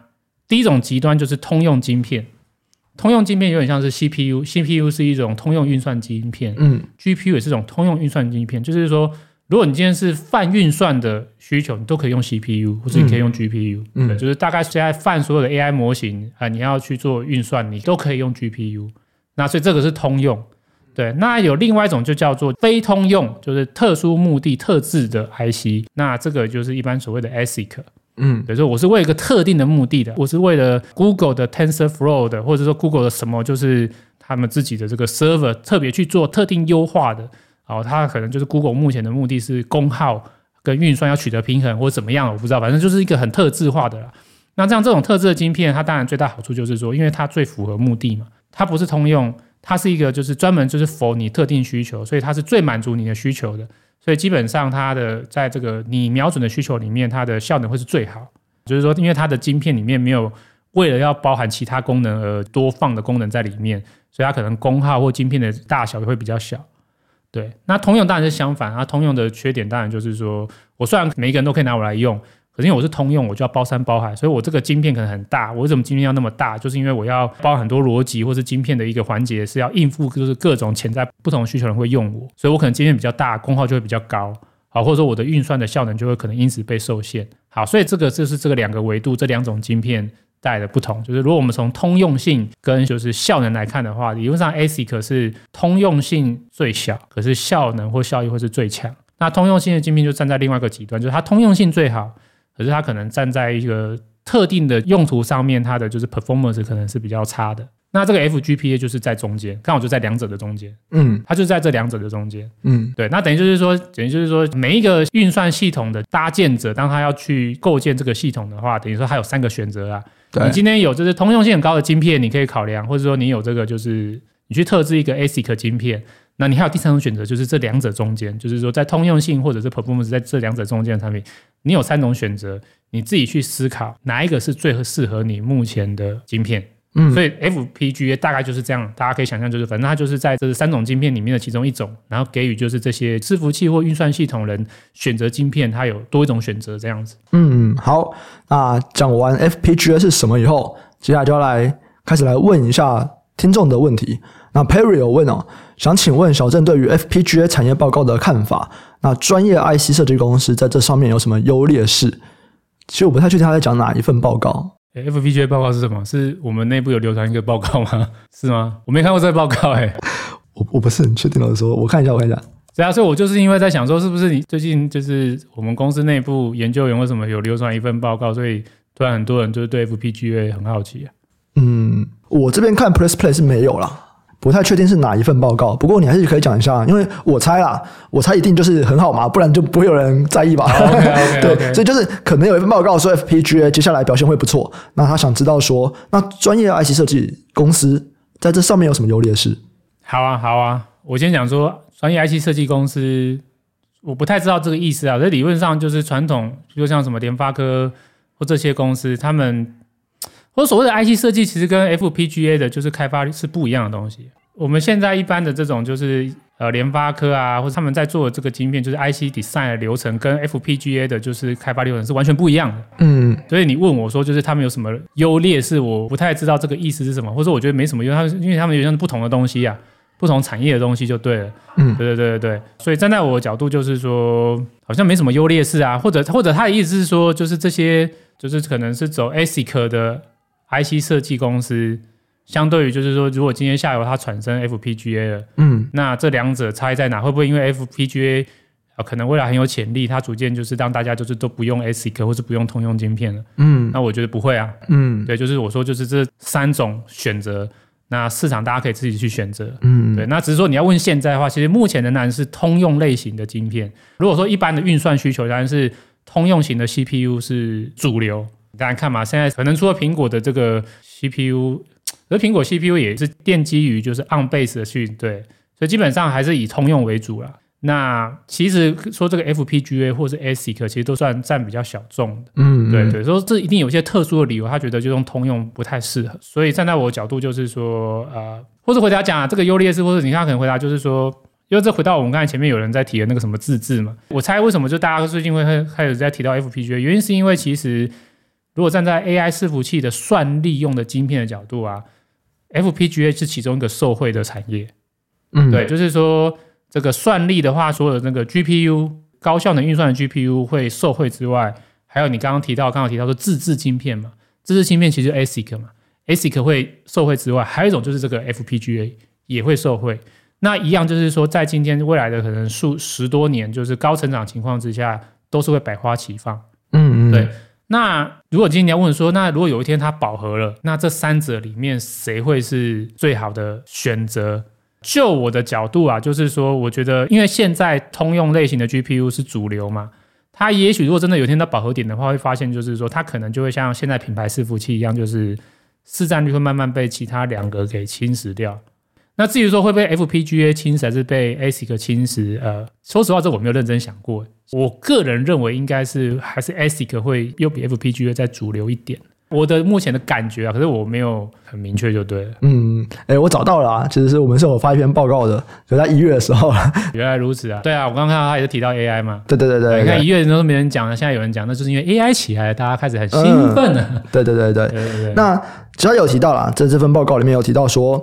第一种极端就是通用晶片，通用晶片有点像是 CPU，CPU 是一种通用运算晶片，嗯，GPU 也是一种通用运算晶片，就是说，如果你今天是泛运算的需求，你都可以用 CPU，或者你可以用 GPU，嗯，对，就是大概现在泛所有的 AI 模型啊，你要去做运算，你都可以用 GPU。那所以这个是通用，对。那有另外一种就叫做非通用，就是特殊目的特制的 IC。那这个就是一般所谓的 ASIC，嗯，比如说我是为一个特定的目的的，我是为了 Google 的 TensorFlow 的，或者说 Google 的什么，就是他们自己的这个 server 特别去做特定优化的。哦，它可能就是 Google 目前的目的是功耗跟运算要取得平衡，或者怎么样，我不知道，反正就是一个很特制化的啦。那这样这种特制的晶片，它当然最大好处就是说，因为它最符合目的嘛，它不是通用，它是一个就是专门就是 for 你特定需求，所以它是最满足你的需求的。所以基本上它的在这个你瞄准的需求里面，它的效能会是最好。就是说，因为它的晶片里面没有为了要包含其他功能而多放的功能在里面，所以它可能功耗或晶片的大小也会比较小。对，那通用当然是相反啊。通用的缺点当然就是说，我虽然每一个人都可以拿我来用，可是因为我是通用，我就要包山包海，所以我这个晶片可能很大。我为什么晶片要那么大？就是因为我要包很多逻辑或是晶片的一个环节，是要应付就是各种潜在不同需求人会用我，所以我可能晶片比较大，功耗就会比较高，好，或者说我的运算的效能就会可能因此被受限。好，所以这个就是这个两个维度，这两种晶片。带的不同，就是如果我们从通用性跟就是效能来看的话，理论上 ASIC 是通用性最小，可是效能或效益会是最强。那通用性的晶片就站在另外一个极端，就是它通用性最好，可是它可能站在一个特定的用途上面，它的就是 performance 可能是比较差的。那这个 FPGA 就是在中间，刚好就在两者的中间，嗯，它就在这两者的中间，嗯，对。那等于就是说，等于就是说，每一个运算系统的搭建者，当他要去构建这个系统的话，等于说他有三个选择啊。你今天有就是通用性很高的晶片，你可以考量，或者说你有这个就是你去特制一个 ASIC 晶片，那你还有第三种选择，就是这两者中间，就是说在通用性或者是 performance 在这两者中间的产品，你有三种选择，你自己去思考哪一个是最适合你目前的晶片。嗯，所以 FPGA 大概就是这样，大家可以想象，就是反正它就是在这三种晶片里面的其中一种，然后给予就是这些伺服器或运算系统人选择晶片，它有多一种选择这样子。嗯，好，那讲完 FPGA 是什么以后，接下来就要来开始来问一下听众的问题。那 Perry 有问哦，想请问小郑对于 FPGA 产业报告的看法？那专业 IC 设计公司在这上面有什么优劣势？其实我不太确定他在讲哪一份报告。FPGA 报告是什么？是我们内部有流传一个报告吗？是吗？我没看过这个报告、欸，哎，我我不是很确定老师说，我看一下，我看一下。对啊，所以我就是因为在想说，是不是你最近就是我们公司内部研究员为什么有流传一份报告，所以突然很多人就是对 FPGA 很好奇啊。嗯，我这边看 Press Play 是没有啦。不太确定是哪一份报告，不过你还是可以讲一下，因为我猜啦，我猜一定就是很好嘛，不然就不会有人在意吧。Oh, okay, okay, okay. 对，所以就是可能有一份报告说 FPGA 接下来表现会不错，那他想知道说，那专业 IC 设计公司在这上面有什么优劣势？好啊，好啊，我先讲说专业 IC 设计公司，我不太知道这个意思啊。这理论上就是传统，比如像什么联发科或这些公司，他们。我所谓的 IC 设计，其实跟 FPGA 的就是开发是不一样的东西。我们现在一般的这种就是呃联发科啊，或者他们在做的这个晶片，就是 IC design 的流程，跟 FPGA 的就是开发流程是完全不一样的。嗯，所以你问我说，就是他们有什么优劣是，我不太知道这个意思是什么，或者我觉得没什么用，他们因为他们有像是不同的东西啊，不同产业的东西就对了。嗯，对对对对对。所以站在我的角度，就是说好像没什么优劣势啊，或者或者他的意思是说，就是这些就是可能是走 ASIC 的。IC 设计公司相对于就是说，如果今天下游它产生 FPGA 了，嗯，那这两者差异在哪？会不会因为 FPGA 啊，可能未来很有潜力，它逐渐就是让大家就是都不用 ASIC 或是不用通用晶片了？嗯，那我觉得不会啊，嗯，对，就是我说就是这三种选择，那市场大家可以自己去选择，嗯，对，那只是说你要问现在的话，其实目前仍然是通用类型的晶片。如果说一般的运算需求，当然是通用型的 CPU 是主流。大家看嘛，现在可能除了苹果的这个 CPU，而 苹果 CPU 也是奠基于就是 ARM base 的去对，所以基本上还是以通用为主啦。那其实说这个 FPGA 或是 ASIC，其实都算占比较小众的。嗯，嗯，对对，说这一定有些特殊的理由，他觉得就用通用不太适合。所以站在我的角度就是说，呃，或者回答讲啊，这个优劣势，或者你看可能回答就是说，因为这回到我们刚才前面有人在提的那个什么自制嘛，我猜为什么就大家最近会开始在提到 FPGA，原因是因为其实。如果站在 AI 伺服器的算力用的晶片的角度啊，FPGA 是其中一个受惠的产业。嗯，对，就是说这个算力的话，所有的那个 GPU 高效能运算的 GPU 会受惠之外，还有你刚刚提到，刚刚提到说自制晶片嘛，自制晶片其实 ASIC 嘛，ASIC 会受惠之外，还有一种就是这个 FPGA 也会受惠。那一样就是说，在今天未来的可能数十多年，就是高成长情况之下，都是会百花齐放。嗯嗯，对。那如果今天你要问说，那如果有一天它饱和了，那这三者里面谁会是最好的选择？就我的角度啊，就是说，我觉得，因为现在通用类型的 GPU 是主流嘛，它也许如果真的有一天到饱和点的话，会发现就是说，它可能就会像现在品牌伺服器一样，就是市占率会慢慢被其他两个给侵蚀掉。那至于说会被 FPGA 侵蚀还是被 ASIC 侵蚀，呃，说实话，这我没有认真想过。我个人认为应该是还是 ASIC 会又比 FPGA 再主流一点。我的目前的感觉啊，可是我没有很明确就对了。嗯，哎、欸，我找到了啊，其实是我们是有发一篇报告的，就在一月的时候了。原来如此啊，对啊，我刚刚看到他也是提到 AI 嘛。对对对对，你看一月的时候没人讲了，现在有人讲，那就是因为 AI 起来了，大家开始很兴奋了。对对对，对对对。那只要有提到了，在这份报告里面有提到说。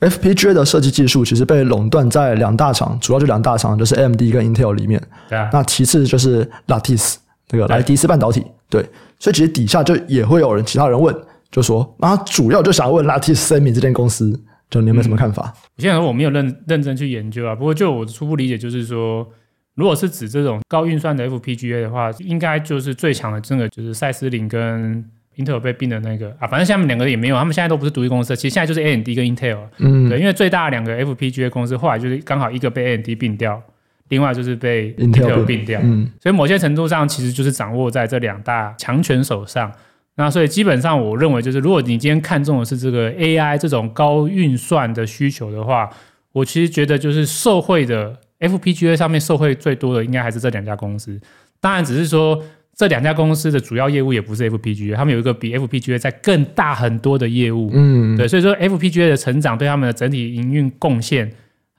FPGA 的设计技术其实被垄断在两大厂，主要就两大厂，就是 AMD 跟 Intel 里面。对啊。那其次就是 Lattice 这个莱迪斯半导体。对。所以其实底下就也会有人，其他人问，就说，那主要就想问 Lattice Semi 这间公司，就你有没有什么看法？现在我没有认认真去研究啊，不过就我初步理解就是说，如果是指这种高运算的 FPGA 的话，应该就是最强的，真的就是赛斯林跟。Intel 被并的那个啊，反正下面两个也没有，他们现在都不是独立公司。其实现在就是 AMD 跟 Intel，嗯，对，因为最大的两个 FPGA 公司后来就是刚好一个被 AMD 并掉，另外就是被 Intel 并掉，嗯，所以某些程度上其实就是掌握在这两大强权手上。那所以基本上我认为就是，如果你今天看中的是这个 AI 这种高运算的需求的话，我其实觉得就是受惠的 FPGA 上面受惠最多的应该还是这两家公司。当然只是说。这两家公司的主要业务也不是 FPGA，他们有一个比 FPGA 在更大很多的业务，嗯，对，所以说 FPGA 的成长对他们的整体营运贡献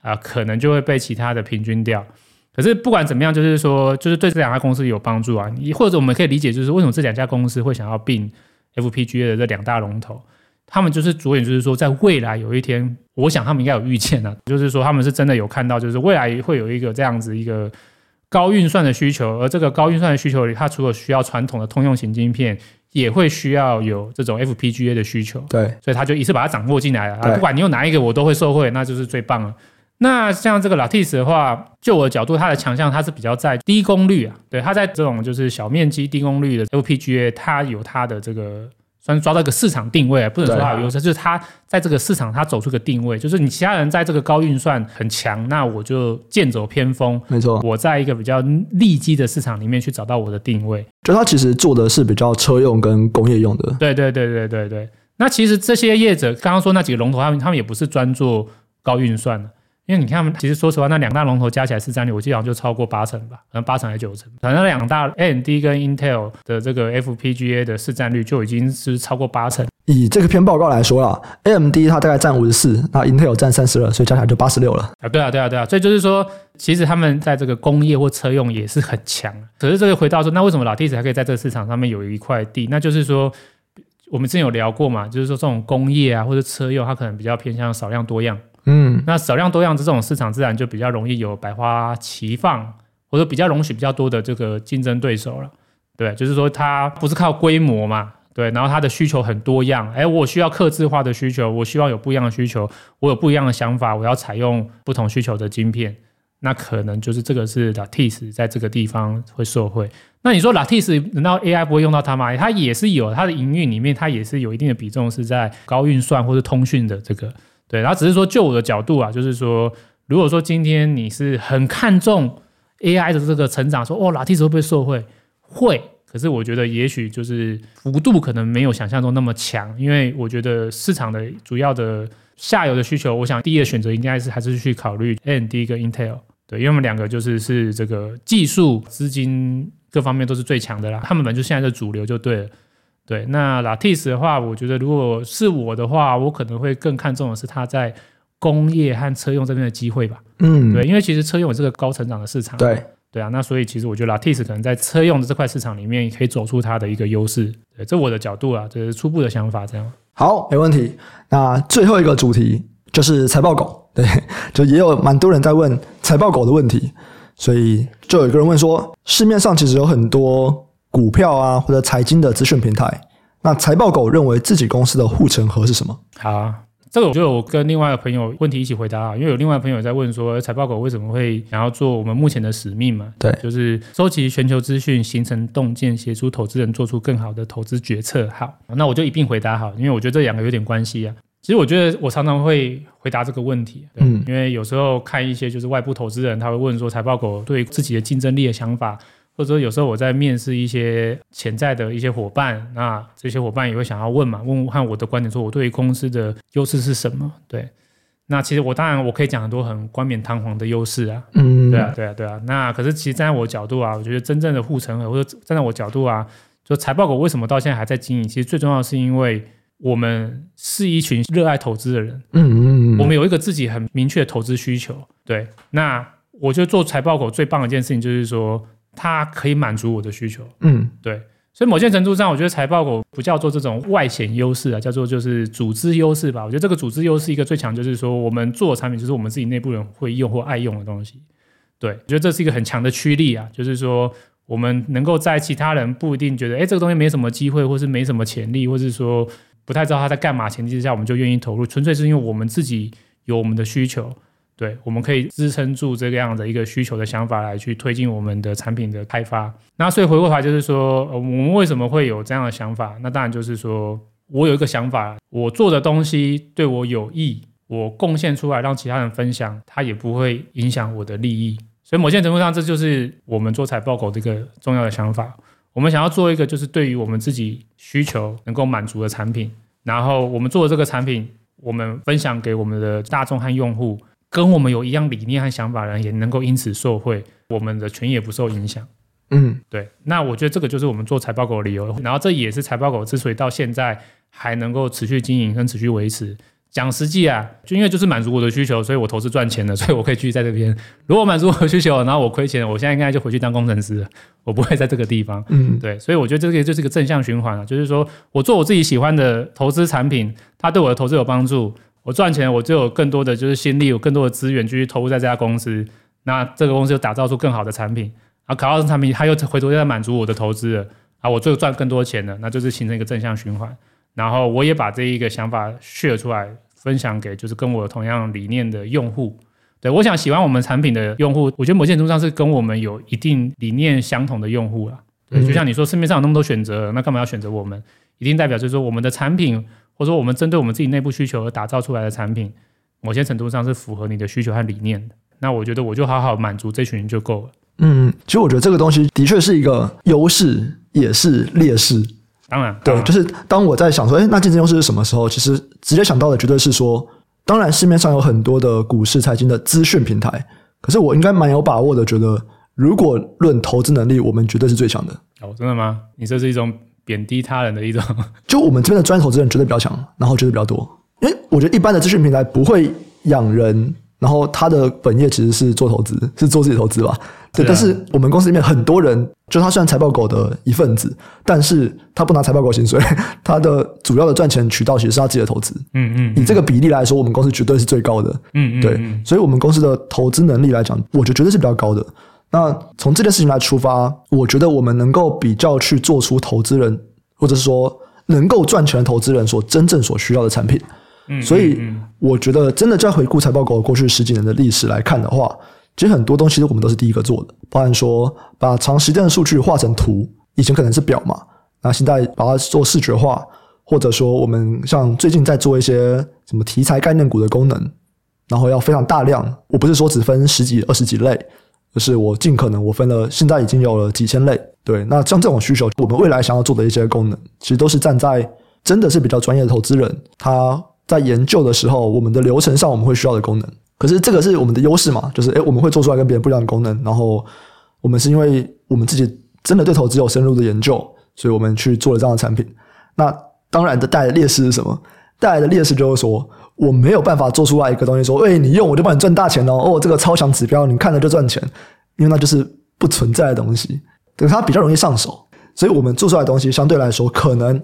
啊、呃，可能就会被其他的平均掉。可是不管怎么样，就是说，就是对这两家公司有帮助啊。或者我们可以理解，就是为什么这两家公司会想要并 FPGA 的这两大龙头，他们就是着眼，就是说，在未来有一天，我想他们应该有预见啊，就是说他们是真的有看到，就是未来会有一个这样子一个。高运算的需求，而这个高运算的需求里，它除了需要传统的通用型晶片，也会需要有这种 FPGA 的需求。对，所以他就一次把它掌握进来了。啊，不管你用哪一个，我都会受惠，那就是最棒了。那像这个 Lattice 的话，就我的角度，它的强项它是比较在低功率啊，对，它在这种就是小面积低功率的 FPGA，它有它的这个。算是抓到一个市场定位，不能说它有优势，就是它在这个市场它走出个定位，就是你其他人在这个高运算很强，那我就剑走偏锋，没错，我在一个比较利基的市场里面去找到我的定位。就它其实做的是比较车用跟工业用的。对对对对对对。那其实这些业者刚刚说那几个龙头，他们他们也不是专做高运算的。因为你看，他们其实说实话，那两大龙头加起来市占率，我记得好像就超过八成吧，可能八成还是九成。反正两大 AMD 跟 Intel 的这个 FPGA 的市占率就已经是超过八成。以这个篇报告来说啦，AMD 它大概占五十四，那 Intel 占三十二，所以加起来就八十六了。啊，对啊，对啊，对啊。所以就是说，其实他们在这个工业或车用也是很强。可是这个回到说，那为什么 Lattice 还可以在这个市场上面有一块地？那就是说，我们之前有聊过嘛，就是说这种工业啊或者车用，它可能比较偏向少量多样。嗯，那少量多样这种市场自然就比较容易有百花齐放，或者比较容许比较多的这个竞争对手了。对，就是说它不是靠规模嘛，对，然后它的需求很多样，哎，我需要客制化的需求，我希望有不一样的需求，我有不一样的想法，我要采用不同需求的晶片，那可能就是这个是 Lattice 在这个地方会受惠。那你说 Lattice 难道 AI 不会用到它吗？它也是有它的营运里面，它也是有一定的比重是在高运算或者通讯的这个。对，然后只是说，就我的角度啊，就是说，如果说今天你是很看重 AI 的这个成长，说哦，Lattice 会不会受惠？会，可是我觉得也许就是幅度可能没有想象中那么强，因为我觉得市场的主要的下游的需求，我想第一个选择应该是还是去考虑 AMD 跟 Intel，对，因为我们两个就是是这个技术、资金各方面都是最强的啦，他们本来就现在的主流就对了。对，那 Lattice 的话，我觉得如果是我的话，我可能会更看重的是它在工业和车用这边的机会吧。嗯，对，因为其实车用有这个高成长的市场。对，对啊，那所以其实我觉得 Lattice 可能在车用的这块市场里面，可以走出它的一个优势。对，这我的角度啊，这是初步的想法，这样。好，没问题。那最后一个主题就是财报狗，对，就也有蛮多人在问财报狗的问题。所以就有一个人问说，市面上其实有很多股票啊或者财经的资讯平台，那财报狗认为自己公司的护城河是什么？好啊。这个我就我跟另外一个朋友问题一起回答啊，因为有另外一个朋友在问说，财报狗为什么会想要做我们目前的使命嘛？对，就是收集全球资讯，形成洞见，协助投资人做出更好的投资决策。好，那我就一并回答好，因为我觉得这两个有点关系啊。其实我觉得我常常会回答这个问题，嗯，因为有时候看一些就是外部投资人，他会问说财报狗对自己的竞争力的想法。或者说有时候我在面试一些潜在的一些伙伴，那这些伙伴也会想要问嘛，问看我的观点，说我对于公司的优势是什么？对，那其实我当然我可以讲很多很冠冕堂皇的优势啊，嗯，对啊，对啊，对啊。那可是其实站在我角度啊，我觉得真正的护城河，或者站在我角度啊，就财报狗为什么到现在还在经营？其实最重要的是因为我们是一群热爱投资的人，嗯嗯嗯，我们有一个自己很明确的投资需求。对，那我觉得做财报狗最棒的一件事情就是说。它可以满足我的需求，嗯，对，所以某些程度上，我觉得财报狗不叫做这种外显优势啊，叫做就是组织优势吧。我觉得这个组织优势一个最强就是说，我们做的产品就是我们自己内部人会用或爱用的东西。对，我觉得这是一个很强的驱力啊，就是说我们能够在其他人不一定觉得，哎，这个东西没什么机会，或是没什么潜力，或是说不太知道他在干嘛前提之下，我们就愿意投入，纯粹是因为我们自己有我们的需求。对，我们可以支撑住这个样的一个需求的想法来去推进我们的产品的开发。那所以回过头来就是说，我们为什么会有这样的想法？那当然就是说我有一个想法，我做的东西对我有益，我贡献出来让其他人分享，它也不会影响我的利益。所以某些程度上，这就是我们做财报狗这个重要的想法。我们想要做一个就是对于我们自己需求能够满足的产品，然后我们做的这个产品，我们分享给我们的大众和用户。跟我们有一样理念和想法的人也能够因此受惠，我们的权益也不受影响。嗯，对。那我觉得这个就是我们做财报狗的理由。然后这也是财报狗之所以到现在还能够持续经营跟持续维持。讲实际啊，就因为就是满足我的需求，所以我投资赚钱了，所以我可以继续在这边。如果满足我的需求，然后我亏钱，我现在应该就回去当工程师了，我不会在这个地方。嗯，对。所以我觉得这个就是一个正向循环啊，就是说我做我自己喜欢的投资产品，它对我的投资有帮助。我赚钱，我就有更多的就是心力，有更多的资源继续投入在这家公司。那这个公司就打造出更好的产品，啊，考到产品，它又回头又在满足我的投资了，啊，我就赚更多钱了，那就是形成一个正向循环。然后我也把这一个想法 share 出来，分享给就是跟我同样理念的用户。对，我想喜欢我们产品的用户，我觉得某些程度上是跟我们有一定理念相同的用户啊。对，就像你说，市面上有那么多选择，那干嘛要选择我们？一定代表就是说我们的产品。或者说，我们针对我们自己内部需求而打造出来的产品，某些程度上是符合你的需求和理念的。那我觉得，我就好好满足这群人就够了。嗯，其实我觉得这个东西的确是一个优势，也是劣势。当然，对，就是当我在想说，哎，那竞争优势是什么时候？其实直接想到的绝对是说，当然市面上有很多的股市财经的资讯平台，可是我应该蛮有把握的，觉得如果论投资能力，我们绝对是最强的。哦，真的吗？你这是一种。贬低他人的一种，就我们这边的专业投资人绝对比较强，然后绝对比较多。因为我觉得一般的资讯平台不会养人，然后他的本业其实是做投资，是做自己投资吧。对，但是我们公司里面很多人，就他虽然财报狗的一份子，但是他不拿财报狗薪水，他的主要的赚钱渠道其实是他自己的投资。嗯嗯，以这个比例来说，我们公司绝对是最高的。嗯嗯，对，所以我们公司的投资能力来讲，我觉得绝对是比较高的。那从这件事情来出发，我觉得我们能够比较去做出投资人，或者是说能够赚钱的投资人所真正所需要的产品。嗯，所以我觉得真的在回顾财报狗过去十几年的历史来看的话，其实很多东西我们都是第一个做的，包含说把长时间的数据画成图，以前可能是表嘛，那现在把它做视觉化，或者说我们像最近在做一些什么题材概念股的功能，然后要非常大量，我不是说只分十几、二十几类。就是我尽可能，我分了，现在已经有了几千类。对，那像这种需求，我们未来想要做的一些功能，其实都是站在真的是比较专业的投资人他在研究的时候，我们的流程上我们会需要的功能。可是这个是我们的优势嘛？就是诶，我们会做出来跟别人不一样的功能。然后我们是因为我们自己真的对投资有深入的研究，所以我们去做了这样的产品。那当然的带来的劣势是什么？带来的劣势就是说。我没有办法做出来一个东西，说，哎，你用我就帮你赚大钱哦，哦，这个超强指标，你看了就赚钱，因为那就是不存在的东西，对，它比较容易上手，所以我们做出来的东西相对来说，可能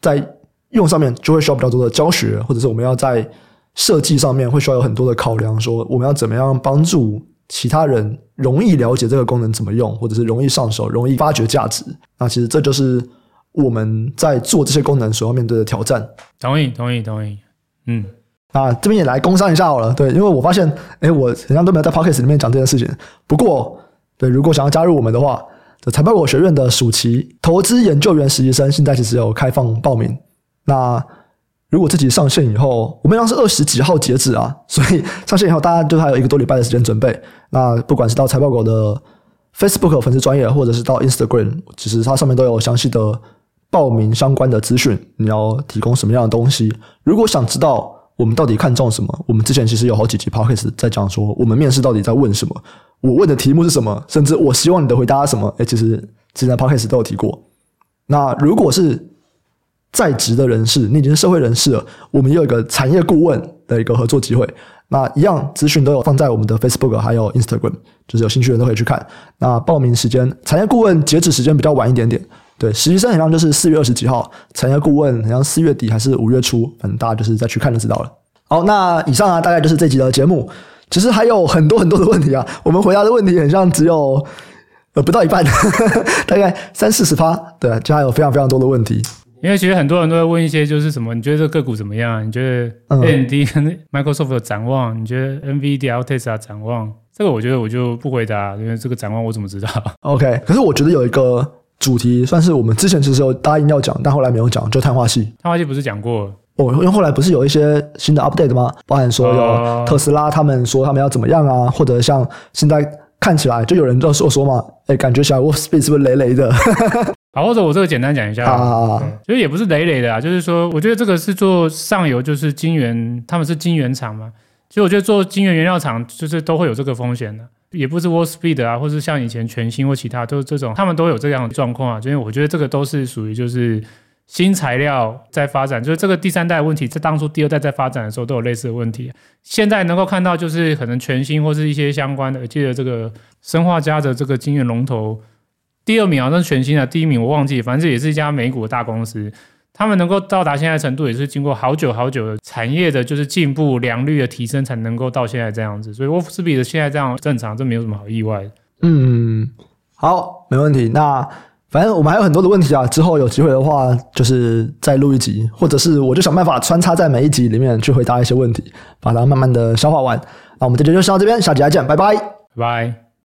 在用上面就会需要比较多的教学，或者是我们要在设计上面会需要有很多的考量，说我们要怎么样帮助其他人容易了解这个功能怎么用，或者是容易上手、容易发掘价值。那其实这就是我们在做这些功能所要面对的挑战。同意，同意，同意。嗯，啊，这边也来工商一下好了。对，因为我发现，哎，我好像都没有在 Pocket 里面讲这件事情。不过，对，如果想要加入我们的话，财报狗学院的暑期投资研究员实习生现在其实有开放报名。那如果自己上线以后，我们当是二十几号截止啊，所以上线以后大家就还有一个多礼拜的时间准备。那不管是到财报狗的 Facebook 粉丝专业，或者是到 Instagram，其实它上面都有详细的报名相关的资讯。你要提供什么样的东西？如果想知道我们到底看重什么，我们之前其实有好几集 Podcast 在讲说，我们面试到底在问什么，我问的题目是什么，甚至我希望你的回答是什么。诶，其实之前 Podcast 都有提过。那如果是在职的人士，你已经是社会人士了。我们也有一个产业顾问的一个合作机会。那一样资讯都有放在我们的 Facebook 还有 Instagram，就是有兴趣的人都可以去看。那报名时间，产业顾问截止时间比较晚一点点。对，实习生好像就是四月二十几号，产业顾问好像四月底还是五月初，反正大家就是再去看就知道了。好，那以上啊，大概就是这集的节目。其实还有很多很多的问题啊，我们回答的问题很像只有呃不到一半，大概三四十趴。对，就还有非常非常多的问题。因为其实很多人都在问一些，就是什么？你觉得这个个股怎么样？你觉得 AMD 跟 Microsoft 的展望？你觉得 NVIDIA、Tesla 展望？这个我觉得我就不回答，因为这个展望我怎么知道？OK，可是我觉得有一个主题算是我们之前其实有答应要讲，但后来没有讲，就碳化系。碳化系不是讲过？哦，因为后来不是有一些新的 update 吗？包含说有特斯拉他们说他们要怎么样啊，或者像现在看起来就有人就说说嘛，哎，感觉小 Wolf Speed 是不是雷雷的？好，或者我这个简单讲一下啊，其实也不是累累的啊，就是说，我觉得这个是做上游，就是晶圆，他们是晶圆厂嘛。其实我觉得做晶圆原料厂，就是都会有这个风险的，也不是 Wolfspeed 啊，或是像以前全新或其他，都是这种，他们都有这样的状况啊。因为我觉得这个都是属于就是新材料在发展，就是这个第三代问题，在当初第二代在发展的时候都有类似的问题。现在能够看到就是可能全新或是一些相关的，我记得这个生化家的这个晶圆龙头。第二名好像是全新的，第一名我忘记，反正也是一家美股的大公司。他们能够到达现在的程度，也是经过好久好久的产业的，就是进步良率的提升，才能够到现在这样子。所以 Wolfspeed 的现在这样正常，这没有什么好意外的。嗯，好，没问题。那反正我们还有很多的问题啊，之后有机会的话，就是再录一集，或者是我就想办法穿插在每一集里面去回答一些问题，把它慢慢的消化完。那我们这集就先到这边，下集再见，拜拜，拜拜。